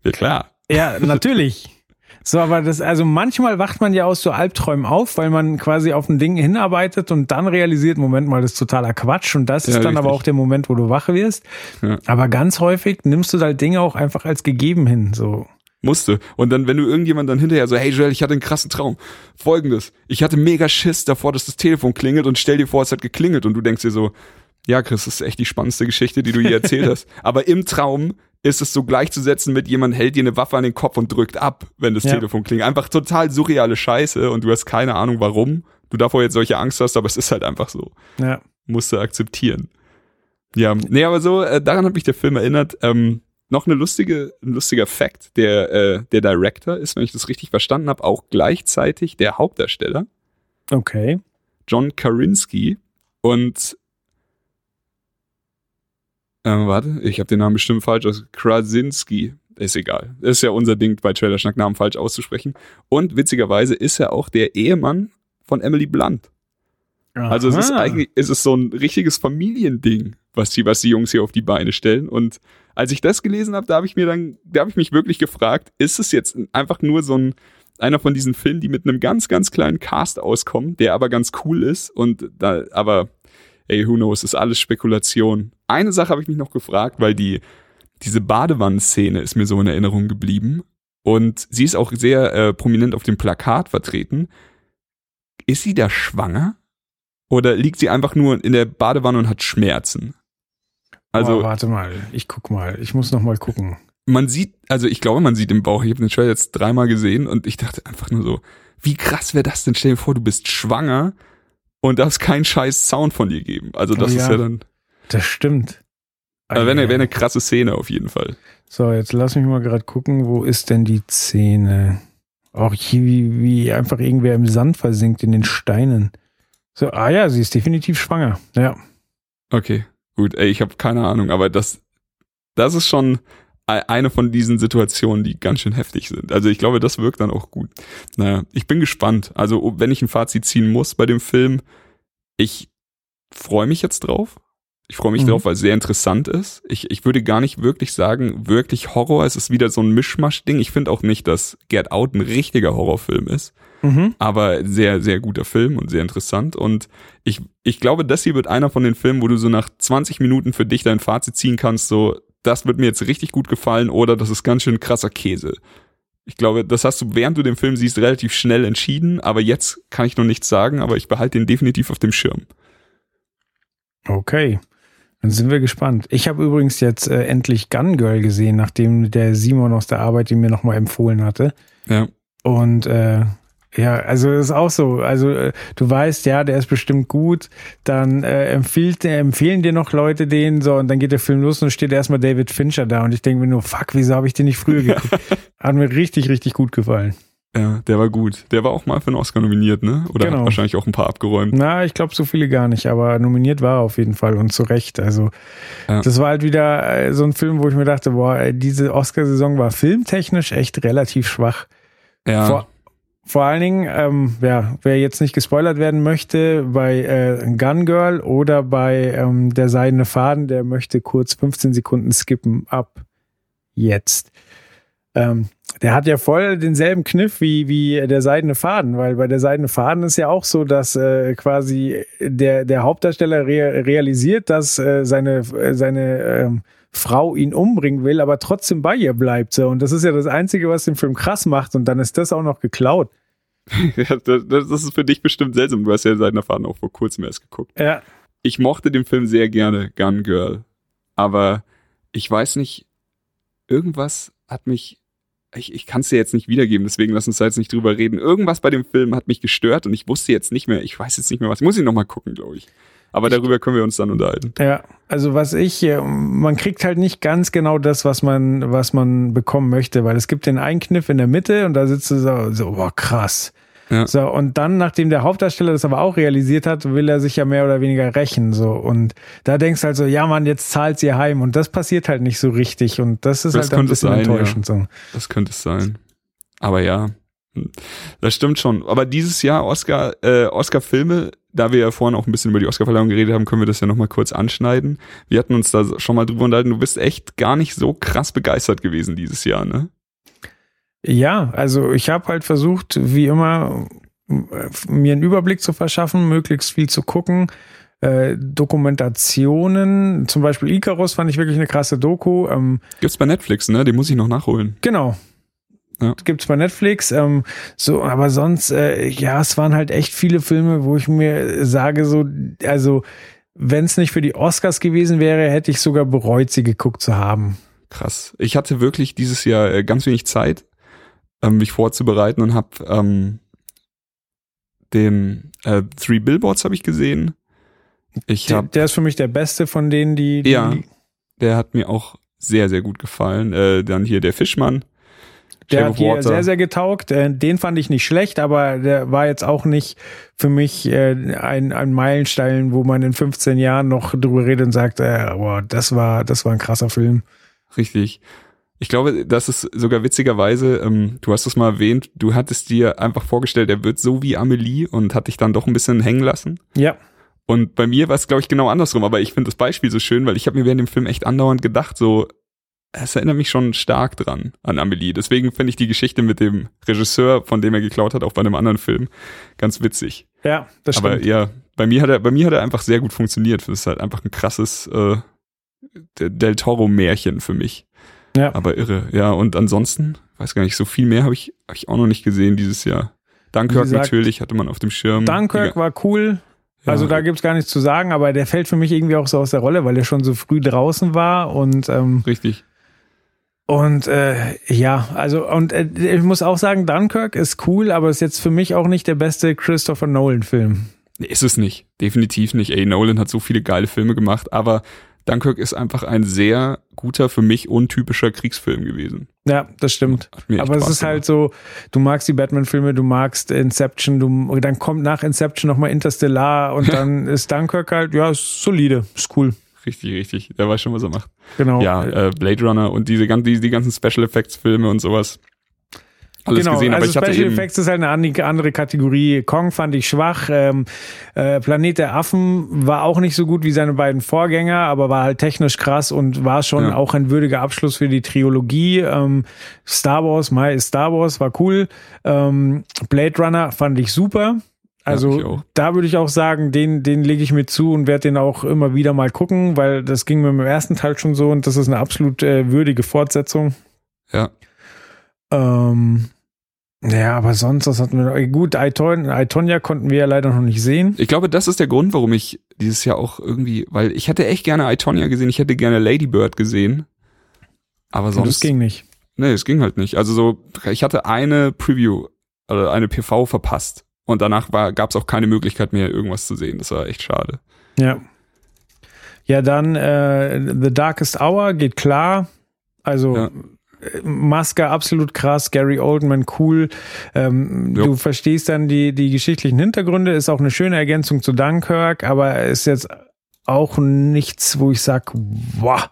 Ja klar. Ja, natürlich. So, aber das, also manchmal wacht man ja aus so Albträumen auf, weil man quasi auf ein Ding hinarbeitet und dann realisiert, Moment mal, das ist totaler Quatsch. Und das ist ja, dann richtig. aber auch der Moment, wo du wach wirst. Ja. Aber ganz häufig nimmst du halt Dinge auch einfach als gegeben hin, so. Musste. Und dann, wenn du irgendjemand dann hinterher so, hey Joel, ich hatte einen krassen Traum. Folgendes. Ich hatte mega Schiss davor, dass das Telefon klingelt und stell dir vor, es hat geklingelt und du denkst dir so, ja, Chris, das ist echt die spannendste Geschichte, die du je erzählt hast. Aber im Traum ist es so gleichzusetzen mit jemand hält dir eine Waffe an den Kopf und drückt ab, wenn das ja. Telefon klingt. Einfach total surreale Scheiße und du hast keine Ahnung warum du davor jetzt solche Angst hast, aber es ist halt einfach so. Ja. Musst du akzeptieren. Ja, nee, aber so, äh, daran hat mich der Film erinnert. Ähm, noch eine lustige, ein lustiger Fact, der, äh, der Director ist, wenn ich das richtig verstanden habe, auch gleichzeitig der Hauptdarsteller. Okay. John Karinsky. Und äh, warte, ich habe den Namen bestimmt falsch aus. Krasinski. Ist egal. Ist ja unser Ding, bei Trailerschnack Namen falsch auszusprechen. Und witzigerweise ist er auch der Ehemann von Emily Blunt. Aha. Also es ist eigentlich, es ist so ein richtiges Familiending, was die, was die Jungs hier auf die Beine stellen. Und als ich das gelesen habe, da habe ich mir dann, da habe ich mich wirklich gefragt, ist es jetzt einfach nur so ein, einer von diesen Filmen, die mit einem ganz, ganz kleinen Cast auskommen, der aber ganz cool ist und da, aber ey, who knows, ist alles Spekulation. Eine Sache habe ich mich noch gefragt, weil die, diese Badewannenszene ist mir so in Erinnerung geblieben. Und sie ist auch sehr äh, prominent auf dem Plakat vertreten. Ist sie da schwanger? Oder liegt sie einfach nur in der Badewanne und hat Schmerzen? Also, oh, warte mal, ich guck mal, ich muss noch mal gucken. Man sieht, also ich glaube, man sieht im Bauch, ich habe den Trailer jetzt dreimal gesehen und ich dachte einfach nur so, wie krass wäre das denn? Stell dir vor, du bist schwanger und darfst keinen scheiß Sound von dir geben. Also das oh, ja. ist ja dann. Das stimmt. Also wäre eine, wär eine krasse Szene auf jeden Fall. So, jetzt lass mich mal gerade gucken, wo ist denn die Szene? Auch hier, wie, wie einfach irgendwer im Sand versinkt in den Steinen. So, ah ja, sie ist definitiv schwanger. Ja. Okay, gut. Ey, ich habe keine Ahnung, aber das, das ist schon, eine von diesen Situationen, die ganz schön heftig sind. Also ich glaube, das wirkt dann auch gut. Naja, ich bin gespannt. Also wenn ich ein Fazit ziehen muss bei dem Film, ich freue mich jetzt drauf. Ich freue mich Mhm. drauf, weil es sehr interessant ist. Ich, ich würde gar nicht wirklich sagen, wirklich Horror. Es ist wieder so ein Mischmasch-Ding. Ich finde auch nicht, dass Get Out ein richtiger Horrorfilm ist. Mhm. Aber sehr, sehr guter Film und sehr interessant. Und ich, ich glaube, das hier wird einer von den Filmen, wo du so nach 20 Minuten für dich dein Fazit ziehen kannst, so, das wird mir jetzt richtig gut gefallen oder das ist ganz schön krasser Käse. Ich glaube, das hast du, während du den Film siehst, relativ schnell entschieden, aber jetzt kann ich noch nichts sagen, aber ich behalte den definitiv auf dem Schirm. Okay. Dann sind wir gespannt. Ich habe übrigens jetzt äh, endlich Gun Girl gesehen, nachdem der Simon aus der Arbeit den mir nochmal empfohlen hatte. Ja. Und äh, ja, also ist auch so. Also äh, du weißt, ja, der ist bestimmt gut. Dann äh, empfiehlt, äh, empfehlen dir noch Leute den so und dann geht der Film los und steht erstmal David Fincher da und ich denke mir nur, fuck, wieso habe ich den nicht früher geguckt? Hat mir richtig, richtig gut gefallen. Ja, der war gut. Der war auch mal für einen Oscar nominiert, ne? Oder Genau. hat wahrscheinlich auch ein paar abgeräumt. Na, ich glaube so viele gar nicht, aber nominiert war er auf jeden Fall und zu Recht. Also Ja. das war halt wieder äh, so ein Film, wo ich mir dachte, boah, diese Oscarsaison war filmtechnisch echt relativ schwach. Ja. Vor, vor allen Dingen, ähm, ja, wer jetzt nicht gespoilert werden möchte, bei äh, Gun Girl oder bei ähm, Der Seidene Faden, der möchte kurz 15 Sekunden skippen ab jetzt. Ähm, der hat ja voll denselben Kniff wie, wie der Seidene Faden, weil bei der Seidene Faden ist ja auch so, dass äh, quasi der, der Hauptdarsteller rea- realisiert, dass äh, seine, äh, seine ähm, Frau ihn umbringen will, aber trotzdem bei ihr bleibt. So. Und das ist ja das Einzige, was den Film krass macht. Und dann ist das auch noch geklaut. Ja, das, das ist für dich bestimmt seltsam. Du hast ja seit Erfahrung auch vor kurzem erst geguckt. Ja, Ich mochte den Film sehr gerne, Gun Girl. Aber ich weiß nicht, irgendwas hat mich, ich, ich kann es dir jetzt nicht wiedergeben, deswegen lass uns da jetzt nicht drüber reden. Irgendwas bei dem Film hat mich gestört und ich wusste jetzt nicht mehr, ich weiß jetzt nicht mehr was. Ich muss ihn nochmal gucken, glaube ich. Aber darüber können wir uns dann unterhalten. ja. Also was ich, man kriegt halt nicht ganz genau das, was man, was man bekommen möchte, weil es gibt den Einkniff in der Mitte und da sitzt du so, so boah, krass. Ja. So, und dann, nachdem der Hauptdarsteller das aber auch realisiert hat, will er sich ja mehr oder weniger rächen. So. Und da denkst du halt so, ja Mann, jetzt zahlt sie heim. Und das passiert halt nicht so richtig. Und das ist Das halt ein bisschen sein, ja. enttäuschend. So. Das könnte es sein. Aber ja, das stimmt schon. Aber dieses Jahr Oscar, äh, Oscar-Filme, da wir ja vorhin auch ein bisschen über die Oscar-Verleihung geredet haben, können wir das ja nochmal kurz anschneiden. Wir hatten uns da schon mal drüber unterhalten. Du bist echt gar nicht so krass begeistert gewesen dieses Jahr, ne? Ja, also ich habe halt versucht, wie immer, mir einen Überblick zu verschaffen, möglichst viel zu gucken. Äh, Dokumentationen, zum Beispiel Icarus fand ich wirklich eine krasse Doku. Ähm, Gibt's bei Netflix, ne? Den muss ich noch nachholen. genau. Ja. Gibt's bei Netflix. Ähm, so, aber sonst, äh, ja, es waren halt echt viele Filme, wo ich mir sage, so, also, wenn es nicht für die Oscars gewesen wäre, hätte ich sogar bereut, sie geguckt zu haben. Krass. Ich hatte wirklich dieses Jahr äh, ganz wenig Zeit, ähm, mich vorzubereiten und habe ähm, den äh, Three Billboards habe ich gesehen. Ich Der, habe der ist für mich der beste von denen, die, die Ja. Der hat mir auch sehr, sehr gut gefallen. Äh, dann hier der Fischmann. Der hat hier sehr, sehr getaugt. Äh, Den fand ich nicht schlecht, aber der war jetzt auch nicht für mich äh, ein, ein Meilenstein, wo man in 15 Jahren noch drüber redet und sagt, äh, boah, das war, das war ein krasser Film. Richtig. Ich glaube, das ist sogar witzigerweise, ähm, du hast es mal erwähnt, du hattest dir einfach vorgestellt, er wird so wie Amelie und hat dich dann doch ein bisschen hängen lassen. Ja, Und bei mir war es, glaube ich, genau andersrum. Aber ich finde das Beispiel so schön, weil ich habe mir während dem Film echt andauernd gedacht, so, es erinnert mich schon stark dran an Amelie. Deswegen finde ich die Geschichte mit dem Regisseur, von dem er geklaut hat, auch bei einem anderen Film, ganz witzig. ja, das Aber stimmt. ja, bei mir hat er, bei mir hat er einfach sehr gut funktioniert. Das ist halt einfach ein krasses äh, Del Toro-Märchen für mich. Ja. Aber irre. Ja, und ansonsten, weiß gar nicht, so viel mehr habe ich, hab ich auch noch nicht gesehen dieses Jahr. Dunkirk gesagt, natürlich hatte man auf dem Schirm. Dunkirk war cool. Ja. Also da gibt's gar nichts zu sagen, aber der fällt für mich irgendwie auch so aus der Rolle, weil er schon so früh draußen war und ähm, Richtig. Und äh, ja, also und äh, ich muss auch sagen, Dunkirk ist cool, aber ist jetzt für mich auch nicht der beste Christopher Nolan-Film. Nee, ist es nicht. Definitiv nicht. Ey, Nolan hat so viele geile Filme gemacht, aber Dunkirk ist einfach ein sehr guter, für mich untypischer Kriegsfilm gewesen. Ja, das stimmt. Aber es ist halt so, du magst die Batman-Filme, du magst Inception, du, dann kommt nach Inception nochmal Interstellar und dann ist Dunkirk halt, ja, ist solide, ist cool. Richtig, richtig. Der weiß schon, was er macht. Genau. Ja, äh, Blade Runner und diese ganzen, die, die ganzen Special Effects Filme und sowas. Alles genau, gesehen, aber also ich hatte Special Effects ist halt eine andere Kategorie. Kong fand ich schwach. Ähm, äh, Planet der Affen war auch nicht so gut wie seine beiden Vorgänger, aber war halt technisch krass und war schon Ja. auch ein würdiger Abschluss für die Trilogie. Ähm, Star Wars, My ist Star Wars, war cool. Ähm, Blade Runner fand ich super. Also auch. da würde ich auch sagen, den, den lege ich mir zu und werde den auch immer wieder mal gucken, weil das ging mir im ersten Teil schon so und das ist eine absolut äh, würdige Fortsetzung. ja, Ähm, ja, aber sonst, was hatten wir noch? Gut, Aiton, Aitonia konnten wir ja leider noch nicht sehen. ich glaube, das ist der Grund, warum ich dieses Jahr auch irgendwie, weil ich hätte echt gerne Itonia gesehen, ich hätte gerne Lady Bird gesehen, aber Und sonst, das ging nicht. nee, es ging halt nicht. Also so, ich hatte eine Preview oder eine PV verpasst und danach gab es auch keine Möglichkeit mehr, irgendwas zu sehen. Das war echt schade. Ja. Ja, dann äh, The Darkest Hour geht klar. Also Ja. Maske absolut krass, Gary Oldman cool. Ähm, du verstehst dann die, die geschichtlichen Hintergründe, ist auch eine schöne Ergänzung zu Dunkirk, aber ist jetzt auch nichts, wo ich sag, wow.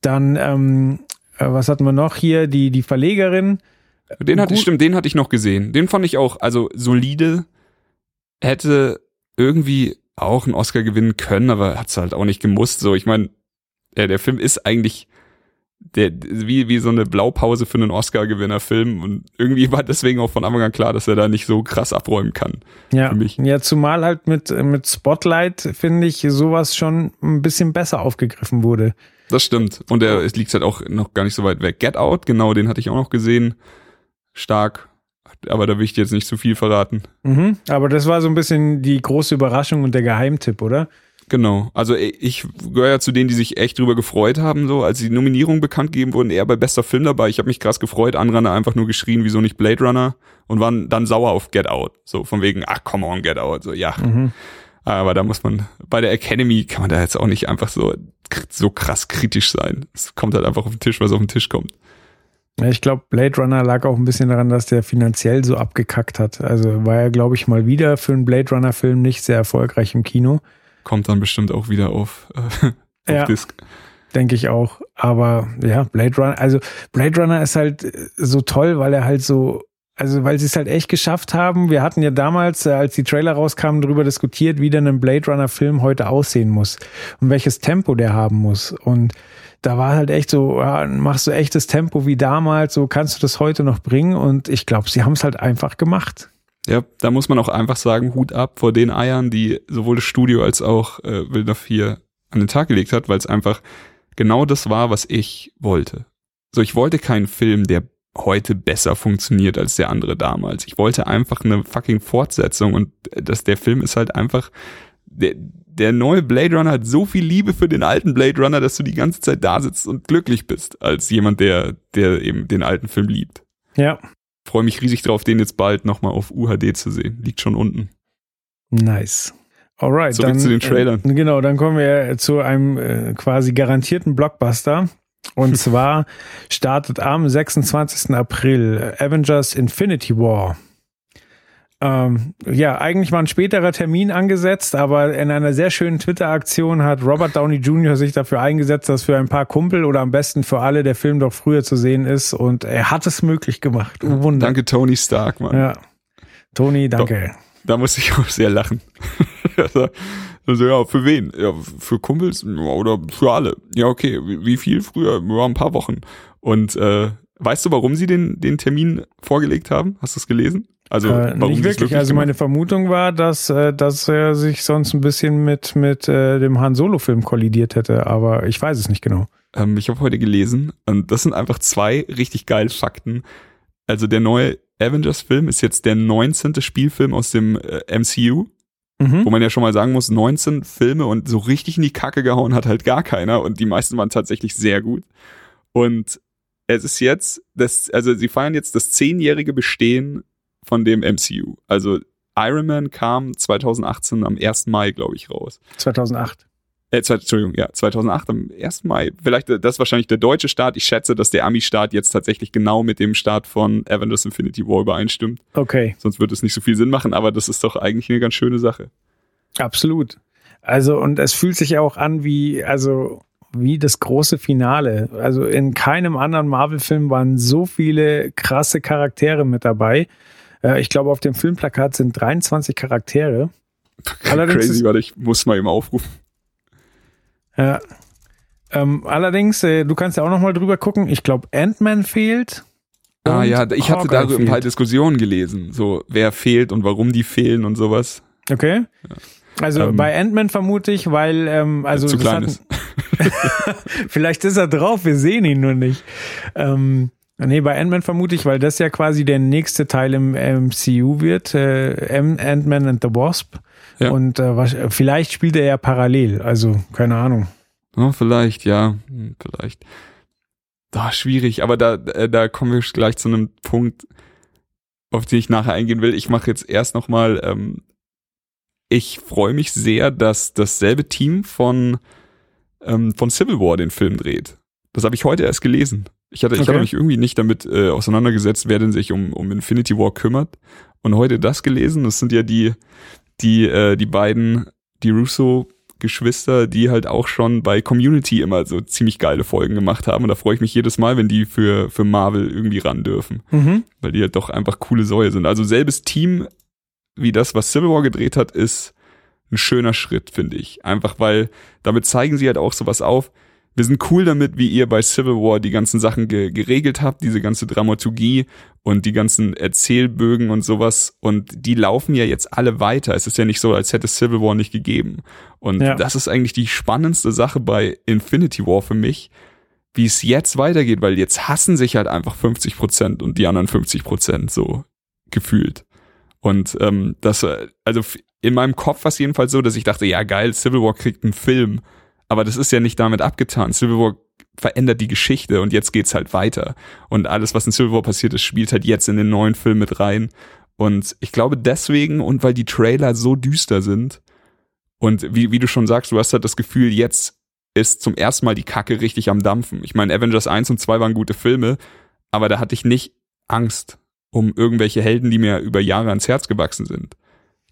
Dann, ähm, äh, was hatten wir noch hier? Die, die Verlegerin. Den hatte ich, stimmt, den hatte ich noch gesehen. Den fand ich auch, also solide, hätte irgendwie auch einen Oscar gewinnen können, aber hat's halt auch nicht gemusst. So, ich meine, der, der Film ist eigentlich der, wie, wie so eine Blaupause für einen Oscar-Gewinner-Film und irgendwie war deswegen auch von Anfang an klar, dass er da nicht so krass abräumen kann. Ja, Für mich. ja, zumal halt mit, mit Spotlight, finde ich, sowas schon ein bisschen besser aufgegriffen wurde. Das stimmt. Und er, es liegt halt auch noch gar nicht so weit weg. Get Out, genau, den hatte ich auch noch gesehen. Stark. Aber da will ich dir jetzt nicht zu viel verraten. Mhm. Aber das war so ein bisschen die große Überraschung und der Geheimtipp, oder? Genau. Also ich gehöre ja zu denen, die sich echt drüber gefreut haben, so als die Nominierungen bekannt gegeben wurden, eher bei bester Film dabei. Ich habe mich krass gefreut, andere haben einfach nur geschrien, wieso nicht Blade Runner und waren dann sauer auf Get Out. So von wegen, ach come on, Get Out. So, ja. Mhm. Aber da muss man, bei der Academy kann man da jetzt auch nicht einfach so, so krass kritisch sein. Es kommt halt einfach auf den Tisch, was auf den Tisch kommt. Ja, ich glaube, Blade Runner lag auch ein bisschen daran, dass der finanziell so abgekackt hat. Also war er, glaube ich, mal wieder für einen Blade Runner-Film nicht sehr erfolgreich im Kino. Kommt dann bestimmt auch wieder auf, äh, auf Ja. Disc. Denke ich auch. Aber ja, Blade Runner, also Blade Runner ist halt äh, so toll, weil er halt so, also weil sie es halt echt geschafft haben. Wir hatten ja damals, äh, als die Trailer rauskamen, darüber diskutiert, wie denn ein Blade Runner Film heute aussehen muss und welches Tempo der haben muss. Und da war halt echt so, ja, machst du echtes Tempo wie damals, so kannst du das heute noch bringen. Und ich glaube, sie haben es halt einfach gemacht. Ja, da muss man auch einfach sagen, Hut ab vor den Eiern, die sowohl das Studio als auch äh, Villeneuve hier an den Tag gelegt hat, weil es einfach genau das war, was ich wollte. So, ich wollte keinen Film, der heute besser funktioniert als der andere damals. Ich wollte einfach eine fucking Fortsetzung und das, der Film ist halt einfach, der, der neue Blade Runner hat so viel Liebe für den alten Blade Runner, dass du die ganze Zeit da sitzt und glücklich bist, als jemand, der, der eben den alten Film liebt. Ja, Freue mich riesig drauf, den jetzt bald nochmal auf UHD zu sehen. Liegt schon unten. nice. Alright, Zurück dann, zu den Trailern. Äh, genau, dann kommen wir zu einem äh, quasi garantierten Blockbuster. Und zwar startet am 26. April äh, Avengers Infinity War. Ähm, ja, eigentlich war ein späterer Termin angesetzt, aber in einer sehr schönen Twitter-Aktion hat Robert Downey Jr. sich dafür eingesetzt, dass für ein paar Kumpel oder am besten für alle der Film doch früher zu sehen ist. Und er hat es möglich gemacht. Oh, Wunder. Danke Tony Stark, Mann. Ja. Tony, danke. Da musste ich auch sehr lachen. also, also, ja, für wen? Ja, für Kumpels oder für alle? Ja, okay. Wie, wie viel früher? Ja, ein paar Wochen. Und äh, weißt du, warum sie den, den Termin vorgelegt haben? Hast du es gelesen? Also Äh, warum nicht wirklich. Also meine Vermutung war, dass, äh, dass er sich sonst ein bisschen mit, mit äh, dem Han Solo-Film kollidiert hätte, aber ich weiß es nicht genau. Ähm, ich habe heute gelesen und das sind einfach zwei richtig geile Fakten. Also der neue Avengers-Film ist jetzt der 19. Spielfilm aus dem äh, MCU, Mhm. wo man ja schon mal sagen muss, 19 Filme und so richtig in die Kacke gehauen hat halt gar keiner und die meisten waren tatsächlich sehr gut. Und es ist jetzt, das, also sie feiern jetzt das zehnjährige Bestehen von dem MCU. Also Iron Man kam 2018 am 1. Mai, glaube ich, raus. 2008. Äh, Entschuldigung, ja, 2008 am 1. Mai. Vielleicht, äh, das ist wahrscheinlich der deutsche Start. Ich schätze, dass der Ami-Start jetzt tatsächlich genau mit dem Start von Avengers Infinity War übereinstimmt. Okay, Sonst würde es nicht so viel Sinn machen, aber das ist doch eigentlich eine ganz schöne Sache. absolut. Also, und es fühlt sich auch an wie, also, wie das große Finale. Also in keinem anderen Marvel-Film waren so viele krasse Charaktere mit dabei. Äh, ich glaube, auf dem Filmplakat sind 23 Charaktere. Allerdings Crazy, warte, ich muss mal eben aufrufen. Ja. Ähm, allerdings, äh, du kannst ja auch noch mal drüber gucken. Ich glaube, Ant-Man fehlt. Ah ja, ich hatte darüber ein paar Diskussionen gelesen, so wer fehlt und warum die fehlen und sowas. Okay. Ja. Also ähm, bei Ant-Man vermute ich, weil ähm, also zu klein ist. vielleicht ist er drauf, wir sehen ihn nur nicht. Ähm, nee, bei Ant-Man vermute ich, weil das ja quasi der nächste Teil im MCU wird, äh, Ant-Man and the Wasp. Ja. Und äh, vielleicht spielt er ja parallel, also keine Ahnung. Oh, vielleicht, ja, hm, vielleicht. Da schwierig, aber da, äh, da kommen wir gleich zu einem Punkt, auf den ich nachher eingehen will. Ich mache jetzt erst nochmal, ähm, ich freue mich sehr, dass dasselbe Team von, ähm, von Civil War den Film dreht. Das habe ich heute erst gelesen. Ich hatte, okay. ich hatte mich irgendwie nicht damit äh, auseinandergesetzt, wer denn sich um, um Infinity War kümmert. Und heute das gelesen. Das sind ja die, die, äh, die beiden, die Russo Geschwister, die halt auch schon bei Community immer so ziemlich geile Folgen gemacht haben. Und da freue ich mich jedes Mal, wenn die für, für Marvel irgendwie ran dürfen. Mhm. Weil die halt doch einfach coole Säue sind. Also selbes Team wie das, was Civil War gedreht hat, ist ein schöner Schritt, finde ich. Einfach weil damit zeigen sie halt auch sowas auf wir sind cool damit, wie ihr bei Civil War die ganzen Sachen ge geregelt habt, diese ganze Dramaturgie und die ganzen Erzählbögen und sowas. Und die laufen ja jetzt alle weiter. Es ist ja nicht so, als hätte Civil War nicht gegeben. Und ja. das ist eigentlich die spannendste Sache bei Infinity War für mich, wie es jetzt weitergeht, weil jetzt hassen sich halt einfach 50 Prozent und die anderen 50 Prozent so gefühlt. Und ähm, das, äh, also in meinem Kopf war es jedenfalls so, dass ich dachte, ja geil, Civil War kriegt einen Film aber das ist ja nicht damit abgetan. Civil War verändert die Geschichte und jetzt geht's halt weiter. Und alles, was in Civil War passiert ist, spielt halt jetzt in den neuen Film mit rein. Und ich glaube deswegen und weil die Trailer so düster sind und wie, wie du schon sagst, du hast halt das Gefühl, jetzt ist zum ersten Mal die Kacke richtig am Dampfen. Ich meine, Avengers 1 und 2 waren gute Filme, aber da hatte ich nicht Angst um irgendwelche Helden, die mir über Jahre ans Herz gewachsen sind.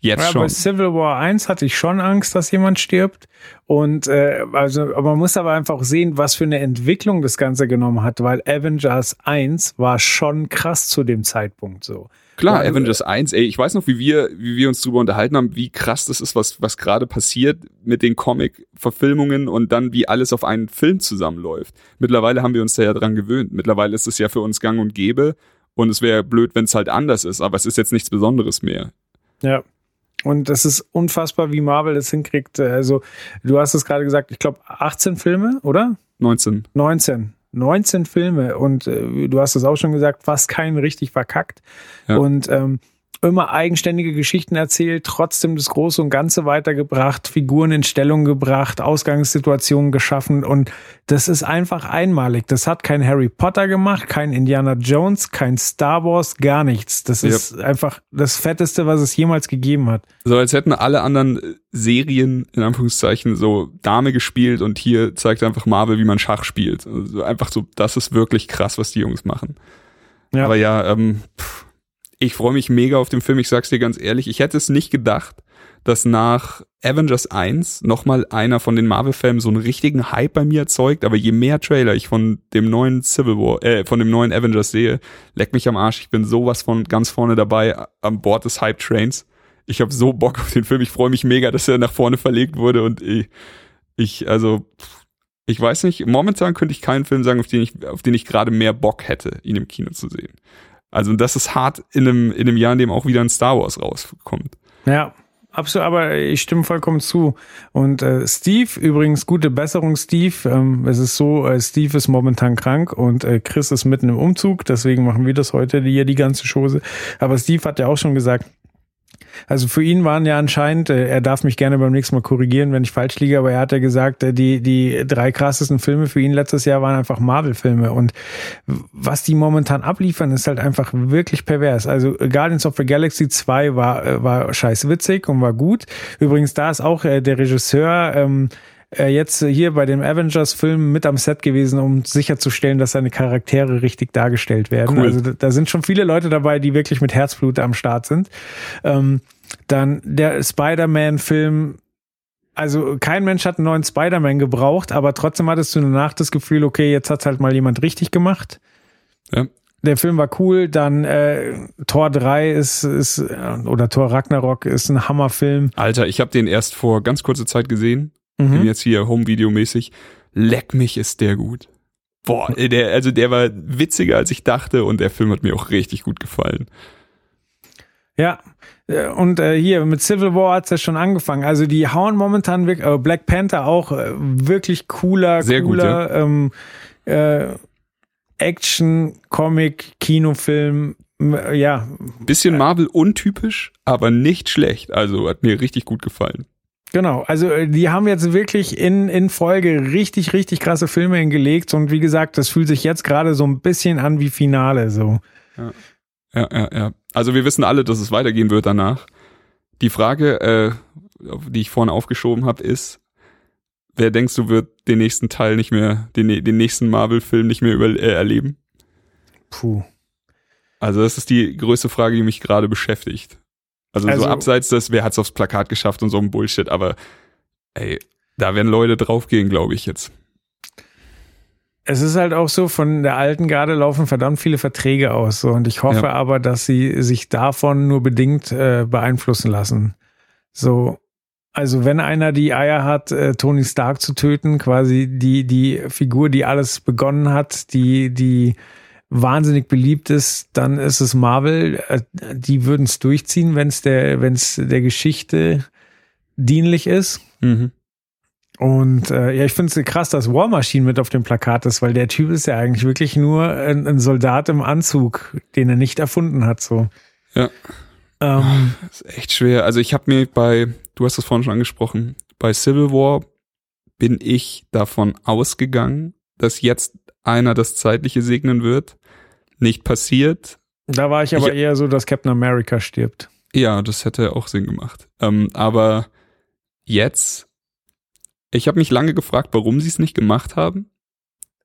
Jetzt ja, schon. Bei Civil War 1 hatte ich schon Angst, dass jemand stirbt. Und äh, also, aber man muss aber einfach sehen, was für eine Entwicklung das Ganze genommen hat, weil Avengers 1 war schon krass zu dem Zeitpunkt so. Klar, ja, Avengers 1, ey, ich weiß noch, wie wir, wie wir uns drüber unterhalten haben, wie krass das ist, was, was gerade passiert mit den Comic-Verfilmungen und dann wie alles auf einen Film zusammenläuft. Mittlerweile haben wir uns da ja dran gewöhnt. Mittlerweile ist es ja für uns gang und gäbe und es wäre blöd, wenn es halt anders ist, aber es ist jetzt nichts Besonderes mehr. Ja, und das ist unfassbar, wie Marvel das hinkriegt. Also, du hast es gerade gesagt, ich glaube 18 Filme, oder? 19. 19. 19 Filme und äh, du hast es auch schon gesagt, fast keinen richtig verkackt. Ja. Und ähm, immer eigenständige Geschichten erzählt, trotzdem das Große und Ganze weitergebracht, Figuren in Stellung gebracht, Ausgangssituationen geschaffen und das ist einfach einmalig. Das hat kein Harry Potter gemacht, kein Indiana Jones, kein Star Wars, gar nichts. Das yep. ist einfach das Fetteste, was es jemals gegeben hat. So als hätten alle anderen äh, Serien in Anführungszeichen so Dame gespielt und hier zeigt einfach Marvel, wie man Schach spielt. Also einfach so, das ist wirklich krass, was die Jungs machen. Ja. Aber ja, ähm, pff ich freue mich mega auf den Film. Ich sag's dir ganz ehrlich, ich hätte es nicht gedacht, dass nach Avengers 1 nochmal einer von den Marvel-Filmen so einen richtigen Hype bei mir erzeugt. Aber je mehr Trailer ich von dem neuen Civil War, äh, von dem neuen Avengers sehe, leck mich am Arsch. Ich bin sowas von ganz vorne dabei am Bord des Hype-Trains. Ich habe so Bock auf den Film. Ich freue mich mega, dass er nach vorne verlegt wurde und ich, ich also, ich weiß nicht, momentan könnte ich keinen Film sagen, auf den ich, auf den ich gerade mehr Bock hätte, ihn im Kino zu sehen. Also das ist hart in einem, in einem Jahr, in dem auch wieder ein Star Wars rauskommt. Ja, absolut, aber ich stimme vollkommen zu. Und äh, Steve, übrigens gute Besserung, Steve. Ähm, es ist so, äh, Steve ist momentan krank und äh, Chris ist mitten im Umzug, deswegen machen wir das heute hier die ganze Chose. Aber Steve hat ja auch schon gesagt, also für ihn waren ja anscheinend, äh, er darf mich gerne beim nächsten Mal korrigieren, wenn ich falsch liege, aber er hat ja gesagt, äh, die, die drei krassesten Filme für ihn letztes Jahr waren einfach Marvel-Filme. Und was die momentan abliefern, ist halt einfach wirklich pervers. Also Guardians of the Galaxy 2 war, äh, war scheiß witzig und war gut. Übrigens, da ist auch der Regisseur, ähm, jetzt hier bei dem Avengers-Film mit am Set gewesen, um sicherzustellen, dass seine Charaktere richtig dargestellt werden. Cool. Also da sind schon viele Leute dabei, die wirklich mit Herzblut am Start sind. Ähm, dann der Spider-Man-Film also kein Mensch hat einen neuen Spider-Man gebraucht, aber trotzdem hattest du danach das Gefühl, okay, jetzt hat's halt mal jemand richtig gemacht. Ja. Der Film war cool, dann äh, Tor 3 ist, ist äh, oder Tor Ragnarok ist ein Hammerfilm. Alter, ich habe den erst vor ganz kurzer Zeit gesehen. Mhm. Bin jetzt hier Home-Video-mäßig. Leck mich, ist der gut. Boah, der, also der war witziger, als ich dachte und der Film hat mir auch richtig gut gefallen. Ja, äh, und äh, hier mit Civil War hat's ja schon angefangen. Also die hauen momentan wirklich, äh, Black Panther auch äh, wirklich cooler, Sehr gut, cooler ähm, äh, Action, Comic, Kinofilm. m- Ja, Bisschen Marvel untypisch, aber nicht schlecht. Also hat mir richtig gut gefallen. Genau. Also äh, die haben jetzt wirklich in, in Folge richtig, richtig krasse Filme hingelegt. Und wie gesagt, das fühlt sich jetzt gerade so ein bisschen an wie Finale. So. Ja, ja, ja. Also wir wissen alle, dass es weitergehen wird danach. Die Frage, äh, die ich vorne aufgeschoben habe, ist, wer denkst du wird den nächsten Teil nicht mehr, den, den nächsten Marvel-Film nicht mehr über, äh, erleben? Puh. Also das ist die größte Frage, die mich gerade beschäftigt. Also, Also- so abseits des, wer hat's aufs Plakat geschafft und so ein Bullshit, aber ey, da werden Leute draufgehen, glaube ich jetzt. Es ist halt auch so, von der alten Garde laufen verdammt viele Verträge aus. So. Und ich hoffe Ja. aber, dass sie sich davon nur bedingt äh, beeinflussen lassen. So, also wenn einer die Eier hat, äh, Tony Stark zu töten, quasi die, die Figur, die alles begonnen hat, die, die wahnsinnig beliebt ist, dann ist es Marvel. Äh, die würden es durchziehen, wenn es der, der Geschichte dienlich ist. Mhm. Und äh, ja, ich finde es krass, dass War Machine mit auf dem Plakat ist, weil der Typ ist ja eigentlich wirklich nur ein, ein Soldat im Anzug, den er nicht erfunden hat. So. Ja. Ähm, Das ist echt schwer. Also ich habe mir bei, du hast es vorhin schon angesprochen, bei Civil War bin ich davon ausgegangen, dass jetzt einer das Zeitliche segnen wird. Nicht passiert. da war ich aber Ich- eher so, dass Captain America stirbt. Ja, das hätte auch Sinn gemacht. Ähm, aber jetzt, ich habe mich lange gefragt, warum sie es nicht gemacht haben.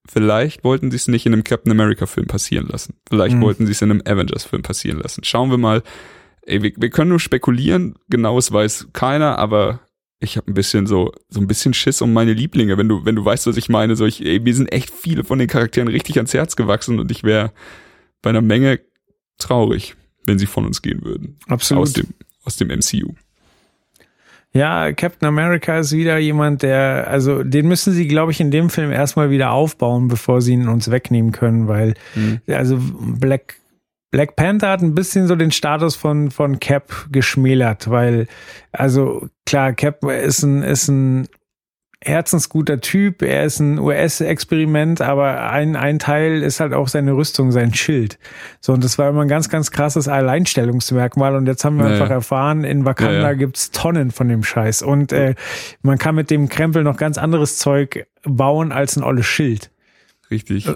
Vielleicht wollten sie es nicht in einem Captain America Film passieren lassen. Vielleicht Mhm. wollten sie es in einem Avengers Film passieren lassen. Schauen wir mal. Ey, wir, wir können nur spekulieren. Genaues weiß keiner, aber ich habe ein bisschen so so ein bisschen Schiss um meine Lieblinge, wenn du wenn du weißt, was ich meine. So ich, ey, mir sind echt viele von den Charakteren richtig ans Herz gewachsen und ich wäre bei einer Menge traurig, wenn sie von uns gehen würden Absolut. aus dem aus dem MCU. Ja, Captain America ist wieder jemand, der, also den müssen sie, glaube ich, in dem Film erstmal wieder aufbauen, bevor sie ihn uns wegnehmen können, weil, Mhm. also Black, Black Panther hat ein bisschen so den Status von, von Cap geschmälert, weil, also klar, Cap ist ein, ist ein herzensguter Typ, er ist ein US-Experiment, aber ein, ein Teil ist halt auch seine Rüstung, sein Schild. So, und das war immer ein ganz, ganz krasses Alleinstellungsmerkmal. Und jetzt haben wir Ja, einfach erfahren, in Wakanda Ja, ja. gibt's Tonnen von dem Scheiß. Und äh, man kann mit dem Krempel noch ganz anderes Zeug bauen als ein olles Schild. Richtig.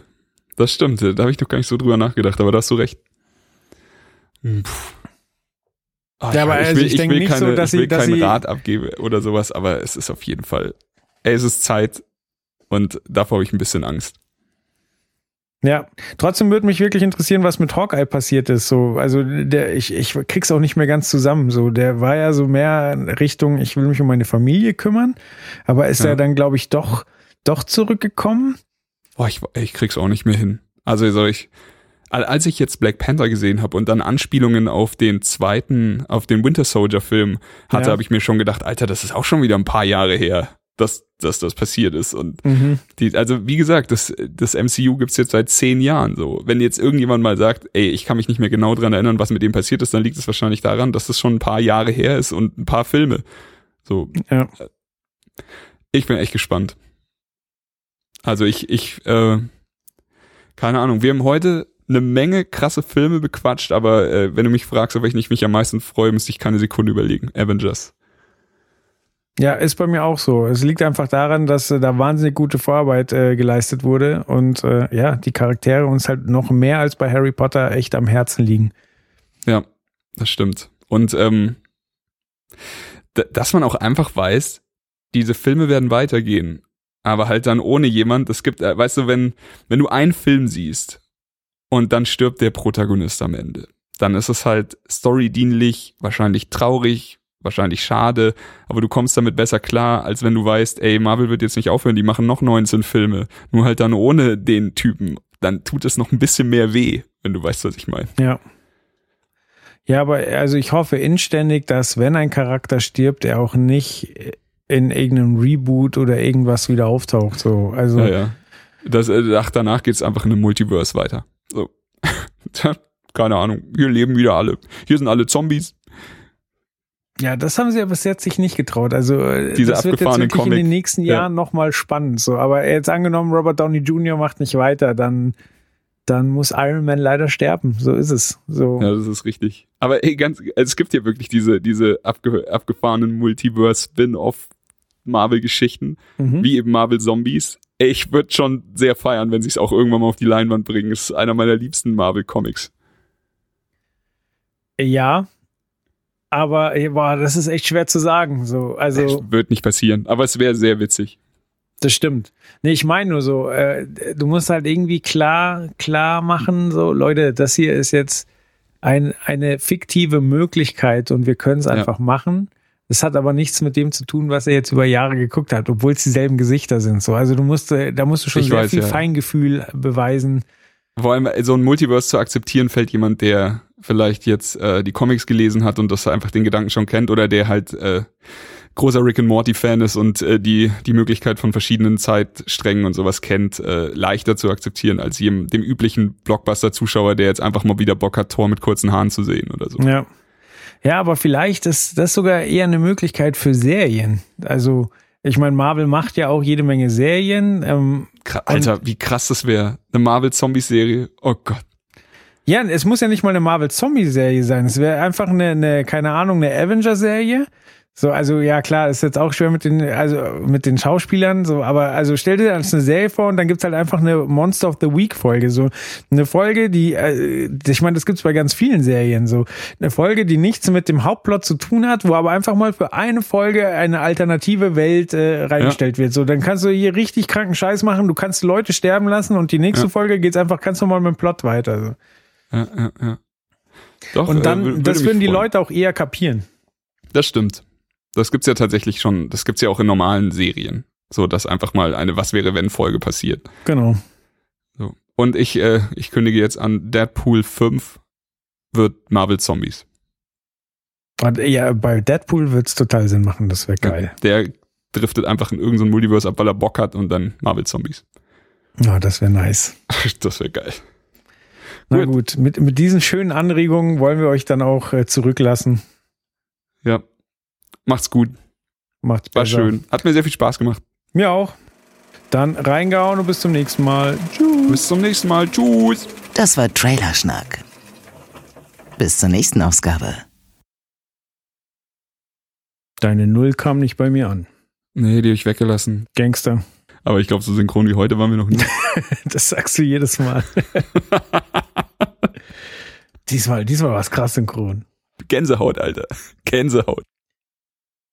Das stimmt, da habe ich noch gar nicht so drüber nachgedacht, aber da hast du recht. Hm, puh. Ah, Ja, aber also ich denk will nicht keine, so, dass ich will sie- dass keinen sie- Rat abgeben oder sowas, aber es ist auf jeden Fall, ey, es ist Zeit und davor habe ich ein bisschen Angst. Ja, trotzdem würde mich wirklich interessieren, was mit Hawkeye passiert ist. So, also der, ich, ich krieg's auch nicht mehr ganz zusammen. So, der war ja so mehr in Richtung, ich will mich um meine Familie kümmern, aber ist Ja. er dann, glaube ich, doch, doch zurückgekommen? Boah, ich, ich krieg's auch nicht mehr hin. Also soll ich, als ich jetzt Black Panther gesehen habe und dann Anspielungen auf den zweiten, auf den Winter Soldier Film hatte, Ja. habe ich mir schon gedacht, Alter, das ist auch schon wieder ein paar Jahre her, dass, dass das passiert ist. Und Mhm. die, also wie gesagt, das, das MCU gibt's jetzt seit zehn Jahren so. Wenn jetzt irgendjemand mal sagt, ey, ich kann mich nicht mehr genau dran erinnern, was mit dem passiert ist, dann liegt es wahrscheinlich daran, dass das schon ein paar Jahre her ist und ein paar Filme. So, Ja. ich bin echt gespannt. Also ich, ich, äh, keine Ahnung, wir haben heute eine Menge krasse Filme bequatscht, aber äh, wenn du mich fragst, auf welchen ich mich am meisten freue, müsste ich keine Sekunde überlegen. Avengers. Ja, ist bei mir auch so. Es liegt einfach daran, dass äh, da wahnsinnig gute Vorarbeit äh, geleistet wurde und äh, ja, die Charaktere uns halt noch mehr als bei Harry Potter echt am Herzen liegen. Ja, das stimmt. Und ähm, dass man auch einfach weiß, diese Filme werden weitergehen, aber halt dann ohne jemand. Es gibt, äh, weißt du, wenn wenn du einen Film siehst und dann stirbt der Protagonist am Ende, dann ist es halt storydienlich, wahrscheinlich traurig, wahrscheinlich schade, aber du kommst damit besser klar, als wenn du weißt, ey, Marvel wird jetzt nicht aufhören, die machen noch 19 Filme, nur halt dann ohne den Typen. Dann tut es noch ein bisschen mehr weh, wenn du weißt, was ich meine. Ja. Ja, aber also ich hoffe inständig, dass wenn ein Charakter stirbt, er auch nicht in irgendeinem Reboot oder irgendwas wieder auftaucht. So, also Ja, ja. Das, äh, ach, danach geht's einfach in einem Multiverse weiter. So. Keine Ahnung. Hier leben wieder alle. Hier sind alle Zombies. Ja, das haben sie ja bis jetzt sich nicht getraut. Also äh, Diese das wird jetzt wirklich in den Comic. nächsten Ja. Jahren nochmal spannend. So, aber jetzt angenommen, Robert Downey Jr. macht nicht weiter, dann dann muss Iron Man leider sterben. So ist es. So. Ja, das ist richtig. Aber ey, ganz, es gibt ja wirklich diese, diese abge, abgefahrenen Multiverse-Spin-off-Marvel-Geschichten, Mhm. wie eben Marvel Zombies. Ich würde schon sehr feiern, wenn sie es auch irgendwann mal auf die Leinwand bringen. Ist einer meiner liebsten Marvel-Comics. Ja. Aber boah, das ist echt schwer zu sagen. So, also Wird nicht passieren, aber es wäre sehr witzig. Das stimmt. Nee, ich meine nur so, äh, du musst halt irgendwie klar, klar machen, so, Leute, das hier ist jetzt ein, eine fiktive Möglichkeit und wir können es einfach machen. Das hat aber nichts mit dem zu tun, was er jetzt über Jahre geguckt hat, obwohl es dieselben Gesichter sind. So, also du musst, äh, da musst du schon Ich sehr weiß, viel ja. Feingefühl beweisen. Vor allem äh, so ein Multiverse zu akzeptieren, fällt jemand, der vielleicht jetzt äh, die Comics gelesen hat und das einfach den Gedanken schon kennt oder der halt äh, großer Rick and Morty Fan ist und äh, die die Möglichkeit von verschiedenen Zeitsträngen und sowas kennt, äh, leichter zu akzeptieren als jedem, dem üblichen Blockbuster Zuschauer, der jetzt einfach mal wieder Bock hat, Thor mit kurzen Haaren zu sehen oder so. Ja. Ja, aber vielleicht ist das sogar eher eine Möglichkeit für Serien. Also, ich meine, Marvel macht ja auch jede Menge Serien. Ähm, Alter, wie krass das wäre. Eine Marvel Zombies Serie. Oh Gott. Ja, es muss ja nicht mal eine Marvel Zombie Serie sein. Es wäre einfach eine, eine, keine Ahnung, eine Avenger Serie. So, also ja klar, ist jetzt auch schwer mit den, also mit den Schauspielern, so, aber also stell dir das eine Serie vor und dann gibt's halt einfach eine Monster of the Week Folge, so eine Folge, die, äh, ich meine, das gibt's bei ganz vielen Serien, so eine Folge, die nichts mit dem Hauptplot zu tun hat, wo aber einfach mal für eine Folge eine alternative Welt äh, reingestellt wird. So, dann kannst du hier richtig kranken Scheiß machen, du kannst Leute sterben lassen und die nächste Ja. Folge geht's einfach ganz normal mit dem Plot weiter. So. Ja, ja, ja. Doch, Und äh, dann, wür- das würden die freuen. Leute auch eher kapieren. Das stimmt. Das gibt's ja tatsächlich schon. Das gibt's ja auch in normalen Serien. So, dass einfach mal eine Was wäre wenn Folge passiert. Genau. So. Und ich, äh, ich kündige jetzt an, Deadpool 5 wird Marvel Zombies. Und ja, bei Deadpool wird's total Sinn machen, das wäre geil. Der driftet einfach in irgendein Multiverse ab, weil er Bock hat und dann Marvel Zombies. Ja, das wäre nice. Das wäre geil. Na gut, mit, mit diesen schönen Anregungen wollen wir euch dann auch äh, zurücklassen. Ja. Macht's gut. Macht's War besser. schön. Hat mir sehr viel Spaß gemacht. Mir auch. Dann reingehauen und bis zum nächsten Mal. Tschüss. Bis zum nächsten Mal. Tschüss. Das war Trailerschnack. Bis zur nächsten Ausgabe. Deine Null kam nicht bei mir an. Nee, die hab ich weggelassen. Gangster. Aber ich glaube, so synchron wie heute waren wir noch nie. Das sagst du jedes Mal. diesmal, diesmal war es krass synchron. Gänsehaut, Alter. Gänsehaut.